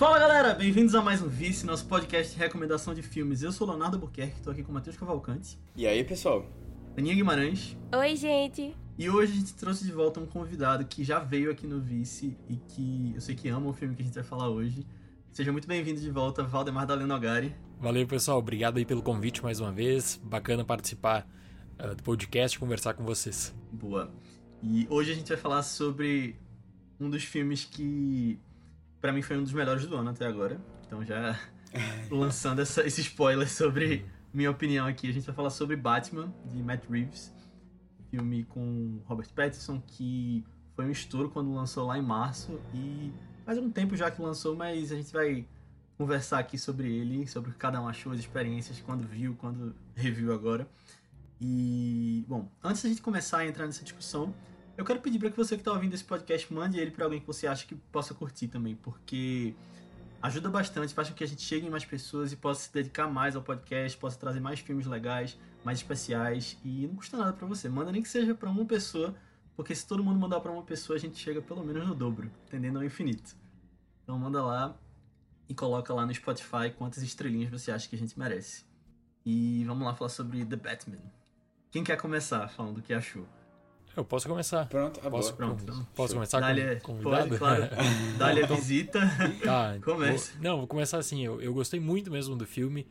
Fala galera, bem-vindos a mais um Vice, nosso podcast de recomendação de filmes. Eu sou o Leonardo Buquerque, estou aqui com o Matheus Cavalcante. E aí, pessoal? Aninha Guimarães. Oi, gente. E hoje a gente trouxe de volta um convidado que já veio aqui no Vice e que eu sei que ama o filme que a gente vai falar hoje. Seja muito bem-vindo de volta, Valdemar Dalenogari. Valeu, pessoal. Obrigado aí pelo convite mais uma vez. Bacana participar uh, do podcast e conversar com vocês. Boa. E hoje a gente vai falar sobre um dos filmes que para mim foi um dos melhores do ano até agora. Então já lançando essa, esse spoiler sobre minha opinião aqui, a gente vai falar sobre Batman de Matt Reeves, filme com Robert Pattinson que foi um estouro quando lançou lá em março e faz um tempo já que lançou, mas a gente vai conversar aqui sobre ele, sobre o que cada um achou, as experiências, quando viu, quando reviu agora. E, bom, antes da gente começar a entrar nessa discussão, eu quero pedir para que você que está ouvindo esse podcast mande ele para alguém que você acha que possa curtir também, porque ajuda bastante, faz com que a gente chegue em mais pessoas e possa se dedicar mais ao podcast, possa trazer mais filmes legais, mais especiais e não custa nada para você. Manda nem que seja para uma pessoa, porque se todo mundo mandar para uma pessoa, a gente chega pelo menos no dobro, entendendo ao infinito. Então manda lá e coloca lá no Spotify quantas estrelinhas você acha que a gente merece. E vamos lá falar sobre The Batman. Quem quer começar falando o que achou? Eu posso começar. Pronto, a posso, Pronto, então, posso começar Dá-lhe, com convidado? Pode, claro. Dá-lhe a visita. Tá, Comece. Vou, não, vou começar assim. Eu, eu gostei muito mesmo do filme.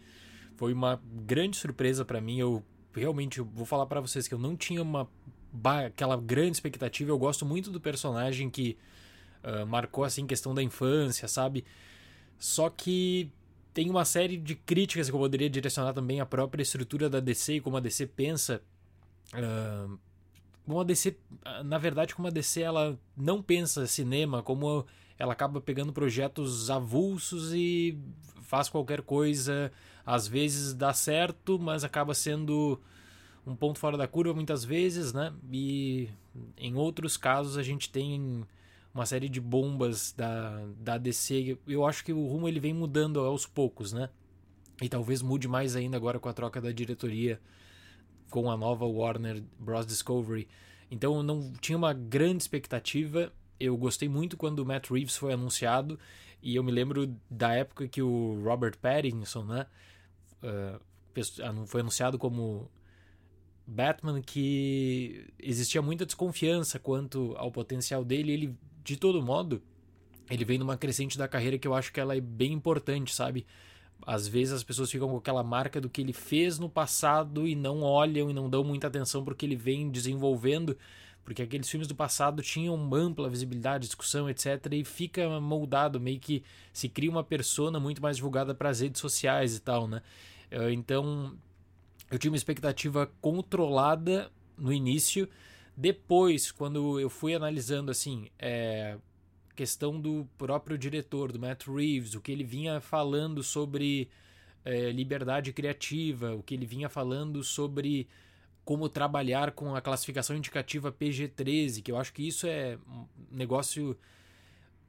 Foi uma grande surpresa para mim. Eu realmente eu vou falar para vocês que eu não tinha uma aquela grande expectativa. Eu gosto muito do personagem que uh, marcou assim questão da infância, sabe? Só que tem uma série de críticas que eu poderia direcionar também à própria estrutura da DC e como a DC pensa. Uh, como a DC, na verdade, como a DC ela não pensa cinema, como ela acaba pegando projetos avulsos e faz qualquer coisa, às vezes dá certo, mas acaba sendo um ponto fora da curva muitas vezes, né? E em outros casos a gente tem uma série de bombas da, da DC. Eu acho que o rumo ele vem mudando aos poucos, né? E talvez mude mais ainda agora com a troca da diretoria com a nova Warner Bros. Discovery. Então eu não tinha uma grande expectativa. Eu gostei muito quando o Matt Reeves foi anunciado e eu me lembro da época que o Robert Pattinson, né, uh, foi anunciado como Batman, que existia muita desconfiança quanto ao potencial dele. Ele, de todo modo, ele vem numa crescente da carreira que eu acho que ela é bem importante, sabe? Às vezes as pessoas ficam com aquela marca do que ele fez no passado e não olham e não dão muita atenção para o que ele vem desenvolvendo, porque aqueles filmes do passado tinham ampla visibilidade, discussão, etc. E fica moldado, meio que se cria uma persona muito mais divulgada para as redes sociais e tal, né? Eh, então eu tinha uma expectativa controlada no início. Depois, quando eu fui analisando assim, é, questão do próprio diretor, do Matt Reeves, o que ele vinha falando sobre é, liberdade criativa, o que ele vinha falando sobre como trabalhar com a classificação indicativa PG-13, que eu acho que isso é um negócio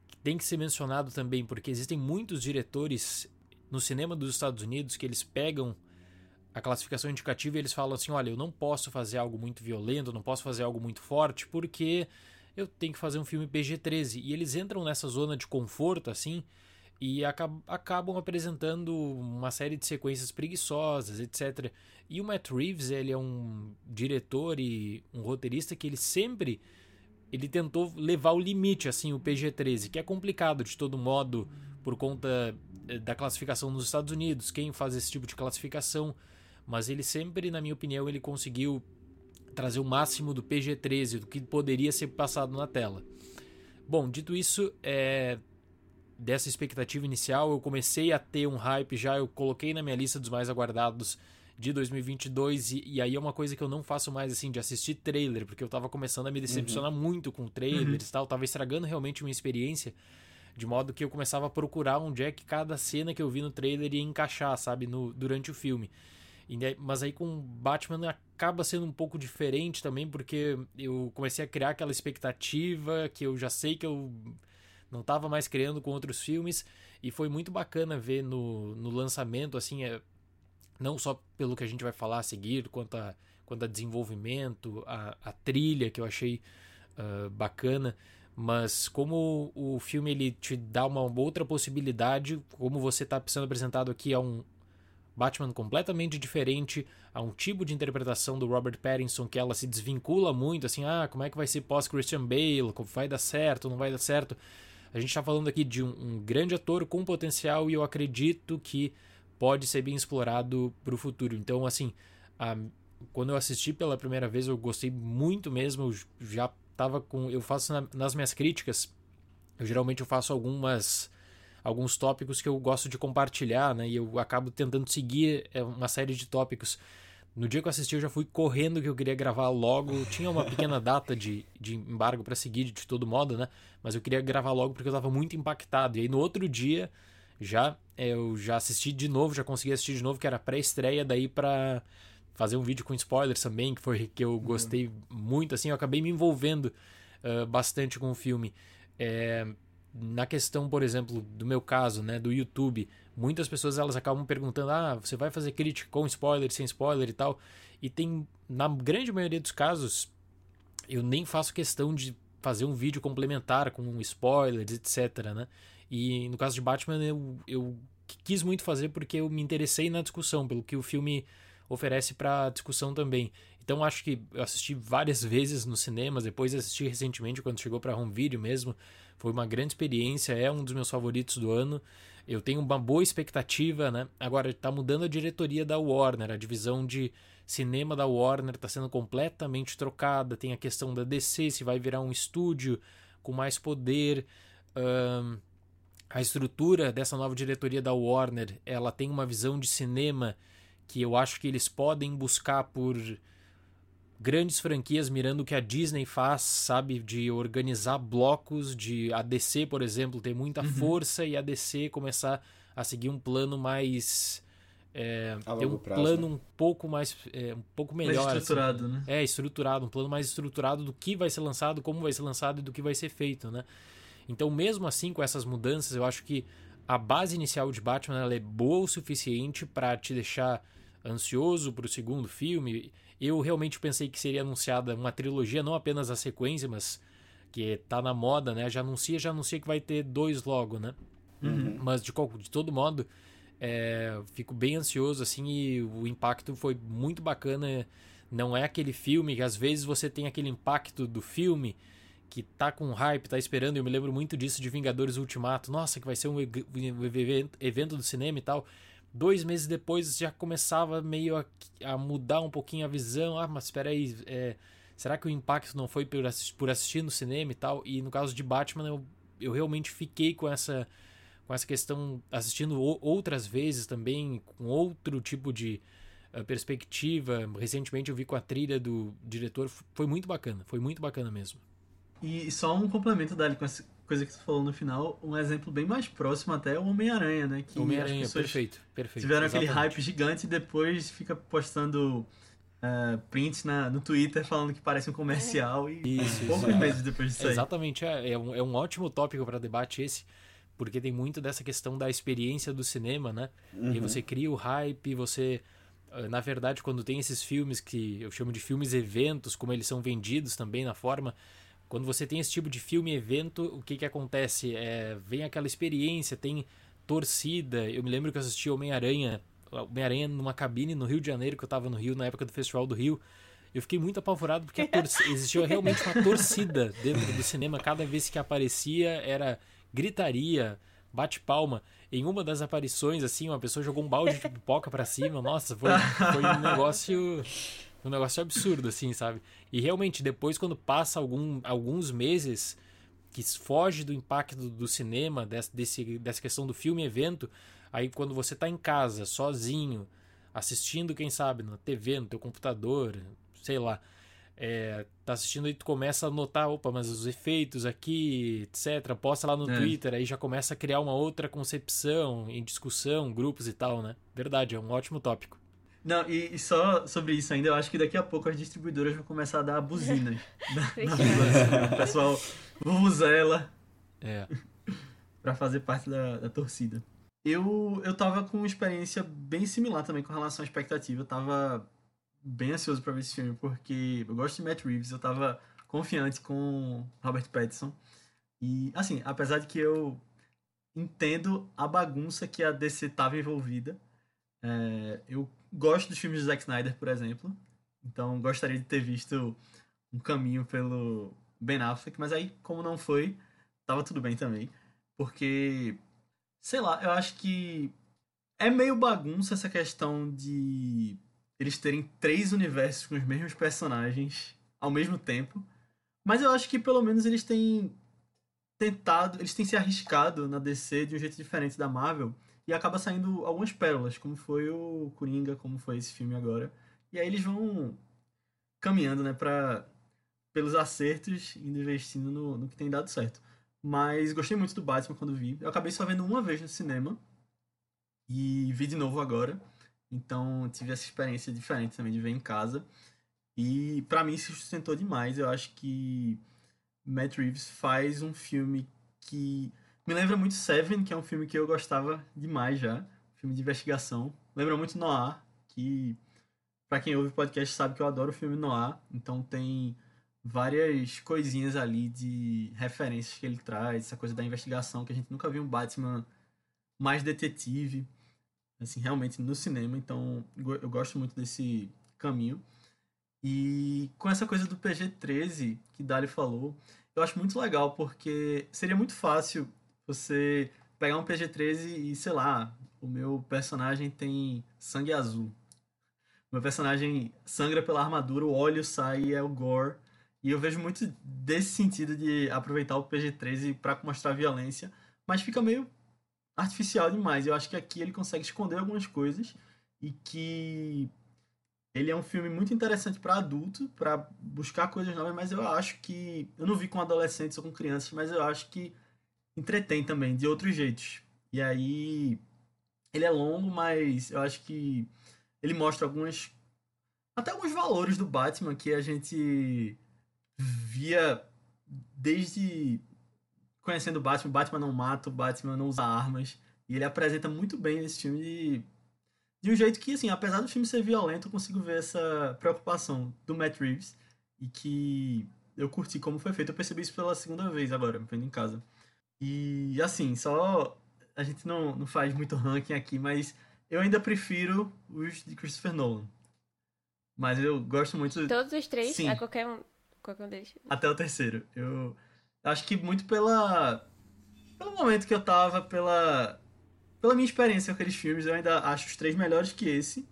que tem que ser mencionado também, porque existem muitos diretores no cinema dos Estados Unidos que eles pegam a classificação indicativa e eles falam assim: olha, eu não posso fazer algo muito violento, não posso fazer algo muito forte, porque eu tenho que fazer um filme PG-13. E eles entram nessa zona de conforto, assim, e acabam apresentando uma série de sequências preguiçosas, etc. E o Matt Reeves, ele é um diretor e um roteirista que ele sempre ele tentou levar o limite assim o PG-13, que é complicado de todo modo por conta eh, da classificação nos Estados Unidos, quem faz esse tipo de classificação, mas ele sempre, na minha opinião, ele conseguiu trazer o máximo do PG-13, do que poderia ser passado na tela. Bom, dito isso, é, dessa expectativa inicial, eu comecei a ter um hype já, eu coloquei na minha lista dos mais aguardados de 2022 e, e aí é uma coisa que eu não faço mais assim de assistir trailer, porque eu tava começando a me decepcionar uhum. muito com trailers uhum. e tal, tava estragando realmente minha experiência, de modo que eu começava a procurar onde é que cada cena que eu vi no trailer ia encaixar, sabe, no, durante o filme. Mas aí com Batman acaba sendo um pouco diferente também, porque eu comecei a criar aquela expectativa que eu já sei que eu não estava mais criando com outros filmes. E foi muito bacana ver no, no lançamento, assim, é, não só pelo que a gente vai falar a seguir, quanto a, quanto a desenvolvimento, a, a trilha que eu achei uh, bacana, mas como o filme ele te dá uma outra possibilidade, como você está sendo apresentado aqui a um Batman completamente diferente, a um tipo de interpretação do Robert Pattinson que ela se desvincula muito, assim, ah, como é que vai ser pós Christian Bale, vai dar certo, não vai dar certo. A gente está falando aqui de um, um, grande ator com potencial e eu acredito que pode ser bem explorado para o futuro. Então, assim, a, quando eu assisti pela primeira vez, eu gostei muito mesmo. Eu já tava com. Eu faço na, nas minhas críticas, eu geralmente eu faço algumas alguns tópicos que eu gosto de compartilhar, né? E eu acabo tentando seguir é, uma série de tópicos. No dia que eu assisti, eu já fui correndo que eu queria gravar logo. Tinha uma pequena data de, de embargo para seguir de todo modo, né? Mas eu queria gravar logo porque eu tava muito impactado. E aí no outro dia, já eu já assisti de novo, já consegui assistir de novo, que era pré-estreia, daí para fazer um vídeo com spoilers também, que foi que eu gostei uhum. muito, assim, eu acabei me envolvendo uh, bastante com o filme. É, na questão, por exemplo, do meu caso, né, do YouTube, muitas pessoas elas acabam perguntando: "Ah, você vai fazer crítica com spoiler, sem spoiler e tal?" E tem na grande maioria dos casos eu nem faço questão de fazer um vídeo complementar com spoilers, etc, né? E no caso de Batman eu, eu quis muito fazer porque eu me interessei na discussão, pelo que o filme oferece para discussão também. Então acho que eu assisti várias vezes nos cinemas, depois assisti recentemente quando chegou para home video mesmo. Foi uma grande experiência, é um dos meus favoritos do ano. Eu tenho uma boa expectativa, né? Agora está mudando a diretoria da Warner, a divisão de cinema da Warner está sendo completamente trocada. Tem a questão da DC, se vai virar um estúdio com mais poder. Um, a estrutura dessa nova diretoria da Warner, ela tem uma visão de cinema que eu acho que eles podem buscar por grandes franquias mirando o que a Disney faz, sabe, de organizar blocos de a DC, por exemplo, ter muita uhum. força e a DC começar a seguir um plano mais é, ter um prazo, plano né? um pouco mais é, um pouco melhor mais estruturado, assim. né? É, estruturado, um plano mais estruturado do que vai ser lançado, como vai ser lançado e do que vai ser feito, né? Então, mesmo assim, com essas mudanças, eu acho que a base inicial de Batman é boa o suficiente para te deixar ansioso para o segundo filme. Eu realmente pensei que seria anunciada uma trilogia, não apenas a sequência, mas que tá na moda, né? Já anuncia, já anuncia que vai ter dois logo, né? Uhum. Mas de, de todo modo, é, fico bem ansioso assim e o impacto foi muito bacana. Não é aquele filme que às vezes você tem aquele impacto do filme que tá com hype, tá esperando. Eu me lembro muito disso de Vingadores Ultimato. Nossa, que vai ser um evento do cinema e tal dois meses depois já começava meio a, a mudar um pouquinho a visão. Ah, mas espera aí, é, será que o impacto não foi por assistir, por assistir no cinema e tal? E no caso de Batman, eu, eu realmente fiquei com essa com essa questão assistindo outras vezes também com outro tipo de uh, perspectiva. Recentemente eu vi com a trilha do diretor, foi muito bacana, foi muito bacana mesmo. E só um complemento dali com coisa que você falou no final, um exemplo bem mais próximo até é o Homem-Aranha, né? Que Homem-Aranha, perfeito, perfeito. Tiveram exatamente. aquele hype gigante e depois fica postando uh, prints na, no Twitter falando que parece um comercial e isso, poucos isso, meses depois disso aí. Exatamente, é, é, um, é um ótimo tópico para debate esse, porque tem muito dessa questão da experiência do cinema, né? Uhum. E você cria o hype, você ah, na verdade, quando tem esses filmes que eu chamo de filmes eventos, como eles são vendidos também na forma, quando você tem esse tipo de filme evento, o que que acontece? É, vem aquela experiência, tem torcida. Eu me lembro que eu assisti Homem-Aranha, Homem-Aranha numa cabine no Rio de Janeiro, que eu estava no Rio na época do Festival do Rio. Eu fiquei muito apavorado porque existia realmente uma torcida dentro do cinema. Cada vez que aparecia era gritaria, bate-palma. Em uma das aparições, assim, uma pessoa jogou um balde de pipoca para cima. Nossa, foi, foi um negócio um negócio absurdo, assim, sabe? E realmente, depois, quando passa algum, alguns meses que foge do impacto do cinema, desse, desse, dessa questão do filme-evento, aí quando você tá em casa, sozinho, assistindo, quem sabe, na TV, no teu computador, sei lá, é, tá assistindo e tu começa a notar, opa, mas os efeitos aqui, etc, posta lá no é. Twitter, aí já começa a criar uma outra concepção em discussão, grupos e tal, né? Verdade, é um ótimo tópico. Não, e, e, só sobre isso ainda, eu acho que daqui a pouco as distribuidoras vão começar a dar buzinas na, na O pessoal ela é. pra fazer parte da, da torcida. Eu, eu tava com uma experiência bem similar também com relação à expectativa. Eu tava bem ansioso para ver esse filme, porque eu gosto de Matt Reeves, eu tava confiante com Robert Pattinson. E, assim, apesar de que eu entendo a bagunça que a DC estava envolvida, é, eu gosto dos filmes de Zack Snyder, por exemplo. Então, gostaria de ter visto um caminho pelo Ben Affleck, mas aí, como não foi, tava tudo bem também. Porque, sei lá, eu acho que é meio bagunça essa questão de eles terem três universos com os mesmos personagens ao mesmo tempo. Mas eu acho que pelo menos eles têm tentado, eles têm se arriscado na DC de um jeito diferente da Marvel e acaba saindo algumas pérolas, como foi o Coringa, como foi esse filme agora. E aí eles vão caminhando, né, para pelos acertos, indo investindo no, no que tem dado certo. Mas gostei muito do Batman quando vi. Eu acabei só vendo uma vez no cinema e vi de novo agora. Então tive essa experiência diferente também de ver em casa. E para mim se sustentou demais. Eu acho que Matt Reeves faz um filme que me lembra muito Seven, que é um filme que eu gostava demais já. Filme de investigação. Lembra muito Noir, que para quem ouve o podcast sabe que eu adoro o filme Noir. Então tem várias coisinhas ali de referências que ele traz, essa coisa da investigação, que a gente nunca viu um Batman mais detetive, assim, realmente no cinema. Então eu gosto muito desse caminho. E com essa coisa do PG-13 que Dali falou, eu acho muito legal, porque seria muito fácil você pegar um PG-13 e, sei lá, o meu personagem tem sangue azul. O meu personagem sangra pela armadura, o óleo sai e é o gore. E eu vejo muito desse sentido de aproveitar o PG-13 para mostrar violência, mas fica meio artificial demais. Eu acho que aqui ele consegue esconder algumas coisas e que ele é um filme muito interessante para adulto, para buscar coisas novas, mas eu acho que eu não vi com adolescentes ou com crianças, mas eu acho que entretém também de outros jeitos. E aí ele é longo, mas eu acho que ele mostra algumas até alguns valores do Batman que a gente via desde conhecendo o Batman, Batman não mata, o Batman não usa armas, e ele apresenta muito bem esse filme de, de um jeito que, assim, apesar do filme ser violento, eu consigo ver essa preocupação do Matt Reeves, e que eu curti como foi feito. Eu percebi isso pela segunda vez agora, vendo em casa. E assim, só a gente não, não faz muito ranking aqui, mas eu ainda prefiro os de Christopher Nolan. Mas eu gosto muito. Todos os três? Sim. A qualquer um, qualquer um deles. Até o terceiro. Eu acho que muito pela. Pelo momento que eu tava, pela. Pela minha experiência com aqueles filmes, eu ainda acho os três melhores que esse.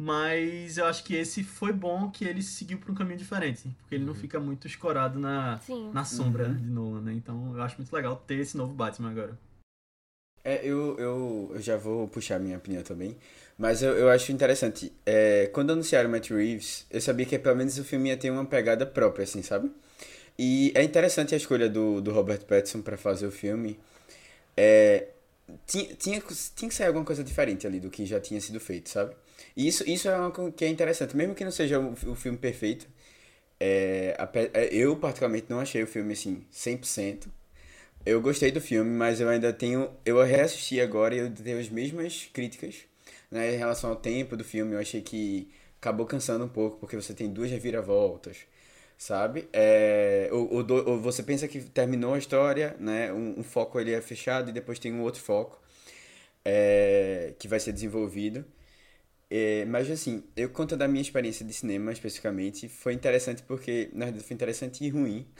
Mas eu acho que esse foi bom que ele seguiu por um caminho diferente. Porque ele não uhum. fica muito escorado na, na sombra uhum. de Nolan, né? Então eu acho muito legal ter esse novo Batman agora. É, eu, eu, eu já vou puxar minha opinião também. Mas eu, eu acho interessante. É, quando anunciaram Matt Reeves, eu sabia que pelo menos o filme ia ter uma pegada própria, assim, sabe? E é interessante a escolha do, do Robert Pattinson para fazer o filme. É, tinha, tinha, tinha que sair alguma coisa diferente ali do que já tinha sido feito, sabe? Isso, isso é algo que é interessante. Mesmo que não seja o, o filme perfeito, é, é eu particularmente não achei o filme assim 100%. Eu gostei do filme, mas eu ainda tenho. Eu reassisti agora e eu tenho as mesmas críticas né, em relação ao tempo do filme. Eu achei que acabou cansando um pouco, porque você tem duas reviravoltas, sabe? É, ou, ou, ou você pensa que terminou a história, né? Um, um, foco ele é fechado e depois tem um outro foco é, que vai ser desenvolvido. É, mas assim, eu conto da minha experiência de cinema especificamente, foi interessante porque, na verdade, foi interessante e ruim.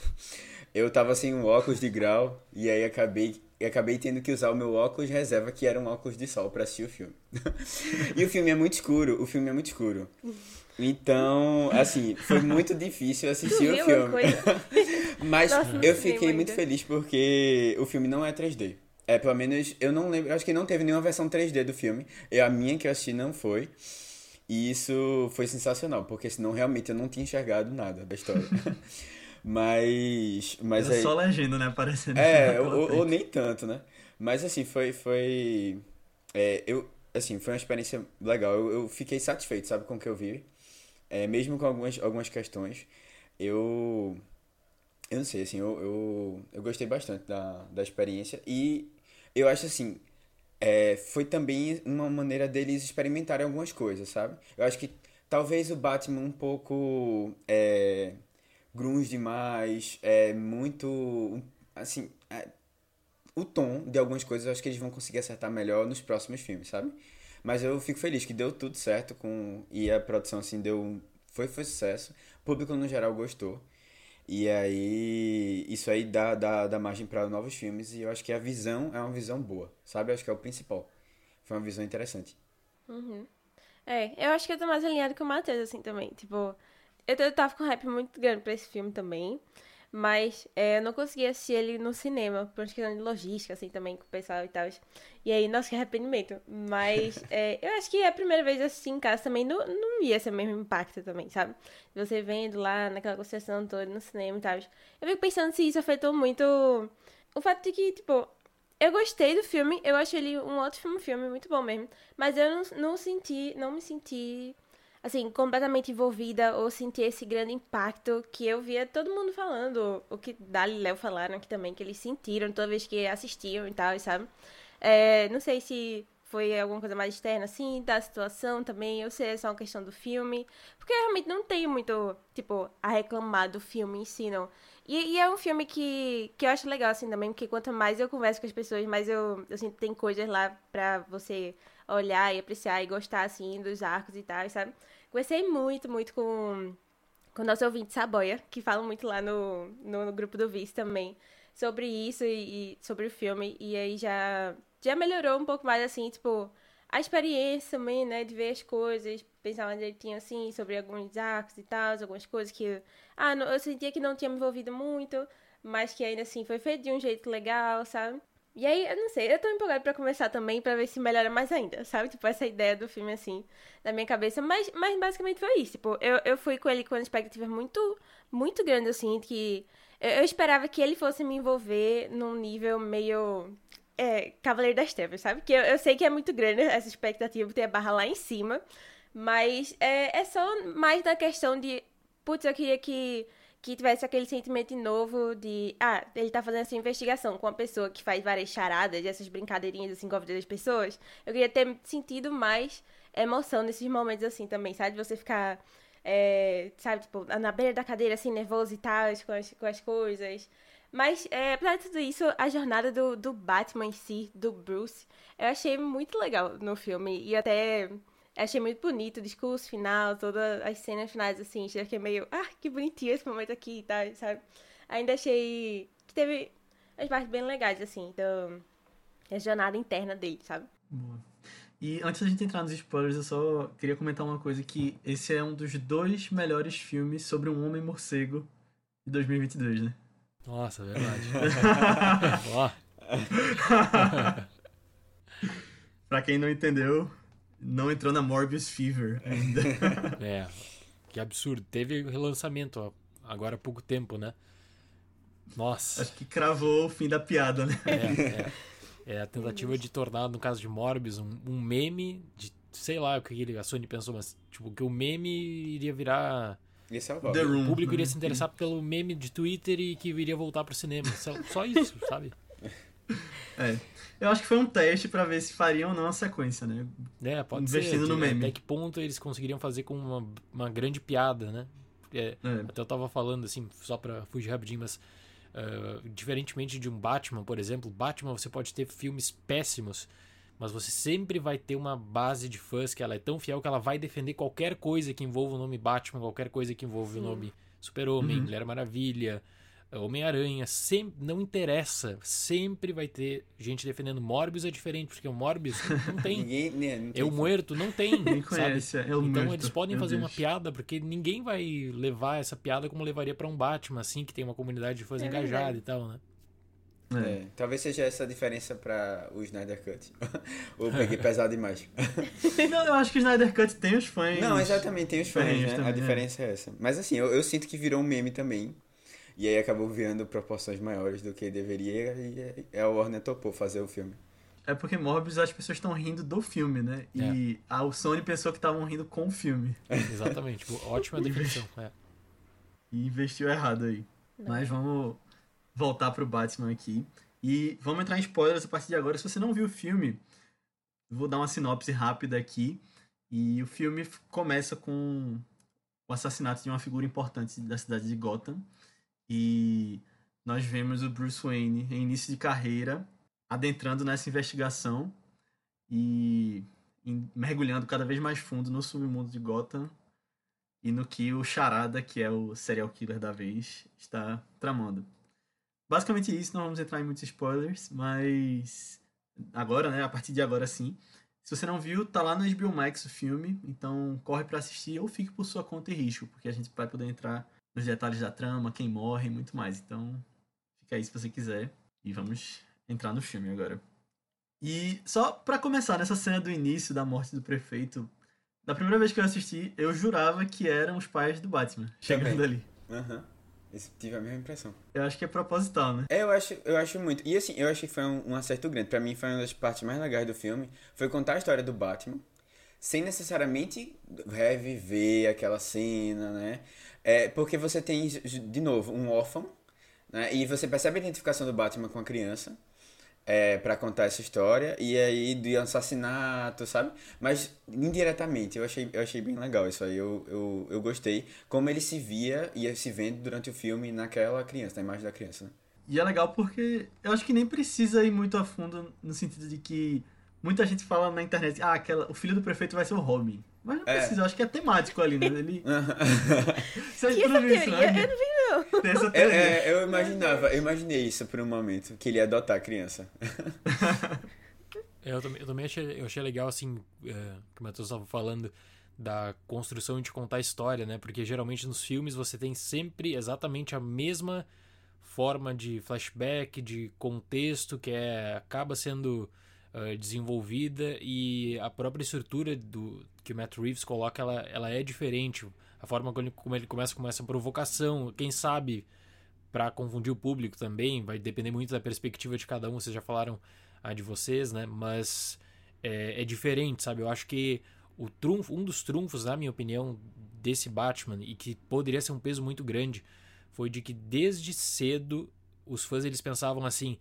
Eu tava sem um óculos de grau e aí acabei, acabei tendo que usar o meu óculos reserva, que era um óculos de sol, para assistir o filme. e o filme é muito escuro, o filme é muito escuro. Então, assim, foi muito difícil assistir o filme. Mas Nossa, eu fiquei muito feliz porque o filme não é 3D. É, pelo menos, eu não lembro, acho que não teve nenhuma versão 3D do filme. E a minha que eu assisti não foi. E isso foi sensacional, porque senão realmente eu não tinha enxergado nada da história. mas. mas aí... só legenda, né? Aparecendo. É, ou, ou, nem tanto, né? Mas assim, foi. foi é, eu, assim, foi uma experiência legal. Eu, eu fiquei satisfeito, sabe, com o que eu vi. É, mesmo com algumas, algumas questões. Eu. Eu não sei, assim, eu, eu, eu gostei bastante da, da experiência. E eu acho assim, é, foi também uma maneira deles experimentarem algumas coisas, sabe? Eu acho que talvez o Batman um pouco é, grunge demais, é muito assim, é, o tom de algumas coisas eu acho que eles vão conseguir acertar melhor nos próximos filmes, sabe? Mas eu fico feliz que deu tudo certo com e a produção assim deu foi foi sucesso. O público no geral gostou. E aí isso aí dá dá, dá margem para novos filmes e eu acho que a visão é uma visão boa, sabe? Eu acho que é o principal. Foi uma visão interessante. Uhum. É, eu acho que eu tô mais alinhado com o Matheus, assim, também. Tipo, eu, eu tava com um hype muito grande pra esse filme também. Mas é, eu não consegui assistir ele no cinema, por uma questão de logística, assim, também, com o pessoal e tal. E aí, nossa, que arrependimento. Mas é, eu acho que é a primeira vez assistir em casa também não, não ia ser o mesmo impacto também, sabe? Você vendo lá naquela concessão toda no cinema e tal. Eu fico pensando se isso afetou muito o fato de que, tipo, eu gostei do filme, eu acho ele um ótimo filme, muito bom mesmo. Mas eu não, não senti, não me senti assim, completamente envolvida ou sentir esse grande impacto que eu via todo mundo falando, o que Dali e Léo falaram aqui também, que eles sentiram toda vez que assistiam e tal, sabe? É, não sei se foi alguma coisa mais externa, assim, da situação também, ou se é só uma questão do filme, porque eu realmente não tenho muito, tipo, a reclamar do filme em si, não. E, e, é um filme que, que eu acho legal, assim, também, porque quanto mais eu converso com as pessoas, mais eu, eu sinto que tem coisas lá pra você olhar e apreciar e gostar, assim, dos arcos e tal, sabe? Conversei muito, muito com, com o nosso ouvinte Saboia, que fala muito lá no, no, no grupo do Vice também, sobre isso e, e, sobre o filme. E aí já, já melhorou um pouco mais, assim, tipo, a experiência também, né, de ver as coisas, pensar ele tinha, assim, sobre alguns arcos e tal, algumas coisas que, ah, eu sentia que não tinha me envolvido muito, mas que ainda assim foi feito de um jeito legal, sabe? E aí, eu não sei, eu tô empolgada pra começar também, pra ver se melhora mais ainda, sabe? Tipo, essa ideia do filme, assim, na minha cabeça. Mas, mas basicamente foi isso. Tipo, eu, eu fui com ele com uma expectativa muito, muito grande, assim, que eu, eu esperava que ele fosse me envolver num nível meio. É, Cavaleiro das Trevas, sabe? Que eu, eu sei que é muito grande essa expectativa, ter a barra lá em cima. Mas é, é só mais da questão de. Putz, eu queria que que tivesse aquele sentimento novo de, ah, ele tá fazendo essa investigação com uma pessoa que faz várias charadas, essas brincadeirinhas assim com a vida das pessoas. Eu queria ter sentido mais emoção nesses momentos assim também, sabe? Você ficar, é, sabe, tipo, na beira da cadeira assim, nervoso e tal, com as, com as coisas. Mas, é, apesar de tudo isso, a jornada do, do Batman em si, do Bruce, eu achei muito legal no filme. E até Achei muito bonito o discurso final, todas as cenas finais, assim. Achei meio, ah, que bonitinho esse momento aqui e tá, tal, sabe? Ainda achei que teve as partes bem legais, assim, então. A jornada interna dele, sabe? Boa. E antes da gente entrar nos spoilers, eu só queria comentar uma coisa: que esse é um dos dois melhores filmes sobre um homem morcego de 2022, né? Nossa, verdade. pra quem não entendeu, não entrou na Morbius Fever ainda. é, que absurdo. Teve relançamento ó, agora há pouco tempo, né? Nossa. Acho que cravou o fim da piada, né? É, é. é a tentativa de tornar, no caso de Morbius, um, um meme de. Sei lá o que a Sony pensou, mas tipo, que o meme iria virar. Esse é o, The o público iria se interessar pelo meme de Twitter e que iria voltar pro cinema. Só, só isso, sabe? É. Eu acho que foi um teste para ver se fariam ou não a sequência, né? É, pode Investindo ser. no meme. Até que ponto eles conseguiriam fazer com uma, uma grande piada, né? É, é. Até eu tava falando, assim, só pra fugir rapidinho, mas... Uh, diferentemente de um Batman, por exemplo, Batman você pode ter filmes péssimos, mas você sempre vai ter uma base de fãs que ela é tão fiel que ela vai defender qualquer coisa que envolva o nome Batman, qualquer coisa que envolva Sim. o nome Super-Homem, uhum. Mulher Maravilha, Homem-Aranha, sempre não interessa, sempre vai ter gente defendendo Morbius é diferente, porque o Morbius não tem. ninguém, né, não tem é o Muerto, não tem, ninguém conhece, é o Então eles podem fazer Deus. uma piada porque ninguém vai levar essa piada como levaria para um Batman assim, que tem uma comunidade de fãs é engajada e tal, né? É. é. talvez seja essa a diferença para o Snyder Cut. Ou peguei pesado demais. Não, eu acho que o Snyder Cut tem os fãs. Não, exatamente, tem os fãs, né? Também, a diferença é. é essa. Mas assim, eu, eu, sinto que virou um meme também. E aí acabou virando proporções maiores do que deveria e é a Warner topou fazer o filme. É porque Morbius as pessoas estão rindo do filme, né? E é. a Sony pensou que estavam rindo com o filme. Exatamente, tipo, ótima definição. É. E investiu errado aí. Não. Mas vamos voltar pro Batman aqui. E vamos entrar em spoilers a partir de agora. Se você não viu o filme, vou dar uma sinopse rápida aqui. E o filme começa com o assassinato de uma figura importante da cidade de Gotham. E nós vemos o Bruce Wayne em início de carreira, adentrando nessa investigação e mergulhando cada vez mais fundo no submundo de Gotham e no que o Charada, que é o serial killer da vez, está tramando. Basicamente isso, não vamos entrar em muitos spoilers, mas agora, né, a partir de agora sim. Se você não viu, tá lá no HBO Max o filme, então corre para assistir ou fique por sua conta e risco, porque a gente vai poder entrar nos detalhes da trama, quem morre e muito mais. Então, fica aí se você quiser e vamos entrar no filme agora. E só para começar, nessa cena do início da morte do prefeito, da primeira vez que eu assisti, eu jurava que eram os pais do Batman chegando Também. ali. Aham. Eu tive a mesma impressão. Eu acho que é proposital, né? É, eu acho, eu acho muito. E assim, eu acho que foi um, um acerto grande. Pra mim, foi uma das partes mais legais do filme. Foi contar a história do Batman, sem necessariamente reviver aquela cena, né? É, porque você tem, de novo, um órfão, né? E você percebe a identificação do Batman com a criança. É, para contar essa história e aí do assassinato, sabe? Mas indiretamente, eu achei, eu achei bem legal isso aí, eu, eu, eu gostei como ele se via e se vendo durante o filme naquela criança, na imagem da criança, né? E é legal porque eu acho que nem precisa ir muito a fundo no sentido de que muita gente fala na internet, ah, aquela, o filho do prefeito vai ser o Robin. Mas não É. precisa, eu acho que é temático ali, né? Ele. Você Que essa tudo isso, né? eu não vi não. Tem essa É, teoria. é, eu imaginava, eu imaginei isso por um momento, que ele ia adotar a criança. É, Eu também, eu também achei, eu achei legal, assim, é, que o Matheus estava falando, da construção de contar a história, né? Porque geralmente nos filmes você tem sempre exatamente a mesma forma de flashback, de contexto, que é, acaba sendo eh, desenvolvida e a própria estrutura do que o Matt Reeves coloca, ela, ela é diferente. A forma como ele, como ele começa com essa provocação, quem sabe para confundir o público também, vai depender muito da perspectiva de cada um, vocês já falaram a de vocês, né? Mas é, é diferente, sabe? Eu acho que o trunfo, um dos trunfos, na minha opinião, desse Batman, e que poderia ser um peso muito grande, foi de que desde cedo os fãs eles pensavam assim: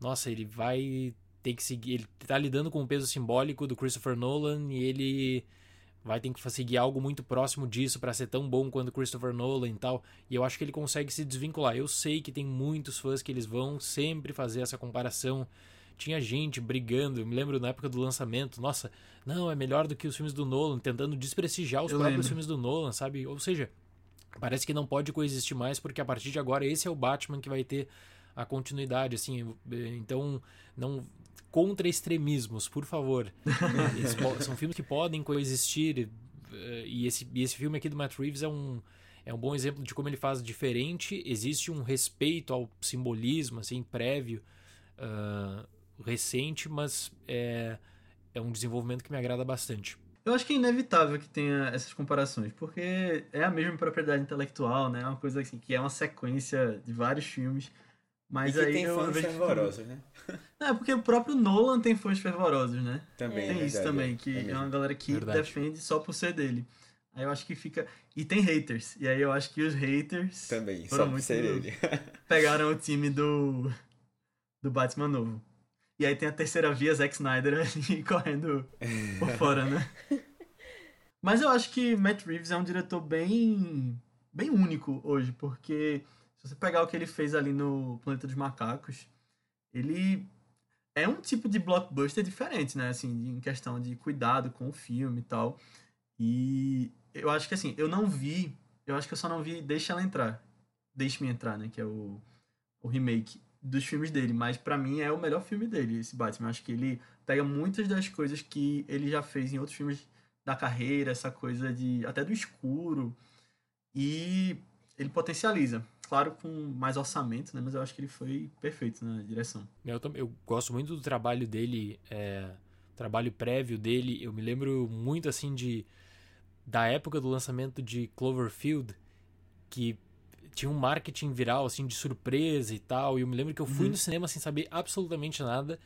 nossa, ele vai ter que seguir. Ele tá lidando com o peso simbólico do Christopher Nolan e ele vai ter que seguir algo muito próximo disso para ser tão bom quanto Christopher Nolan e tal. E eu acho que ele consegue se desvincular. Eu sei que tem muitos fãs que eles vão sempre fazer essa comparação. Tinha gente brigando, eu me lembro na época do lançamento, nossa, não, é melhor do que os filmes do Nolan, tentando desprestigiar os Eu próprios lembro. filmes do Nolan, sabe? Ou seja, parece que não pode coexistir mais, porque a partir de agora esse é o Batman que vai ter a continuidade, assim. Então, não. Contra extremismos, por favor. São filmes que podem coexistir. eh, E esse, e esse filme aqui do Matt Reeves é um, é um bom exemplo de como ele faz diferente. Existe um respeito ao simbolismo, assim, prévio, ah, recente, mas é, é um desenvolvimento que me agrada bastante. Eu acho que é inevitável que tenha essas comparações, porque é a mesma propriedade intelectual, né? É uma coisa assim, que é uma sequência de vários filmes. Mas e que aí tem fãs vejo fervorosos, né? Não, é porque o próprio Nolan tem fãs fervorosos, né? Também, tem é isso verdade, também, é. que É é, uma galera que Verdade. defende só por ser dele. Aí eu acho que fica. E tem haters. E aí eu acho que os haters Também, foram só por muito- ser ele. pegaram o time do. do Batman novo. E aí tem a terceira via, Zack Snyder ali correndo por fora, né? Mas eu acho que Matt Reeves é um diretor bem. bem único hoje, porque se você pegar o que ele fez ali no Planeta dos Macacos, ele é um tipo de blockbuster diferente, né? Assim, em questão de cuidado com o filme e tal. E eu acho que assim, eu não vi. Eu acho que eu só não vi Deixa Ela Entrar. Deixe-me Entrar, né? Que é o, o remake dos filmes dele. Mas pra mim é o melhor filme dele, esse Batman. Eu acho que ele pega muitas das coisas que ele já fez em outros filmes da carreira, essa coisa de. até do escuro. E ele potencializa. Claro, com mais orçamento, né? Mas eu acho que ele foi perfeito na direção. Eu, eu gosto muito do trabalho dele, é, trabalho prévio dele. Eu me lembro muito assim de da época do lançamento de Cloverfield, que tinha um marketing viral assim de surpresa e tal. E eu me lembro que eu fui Uhum. no cinema sem saber absolutamente nada.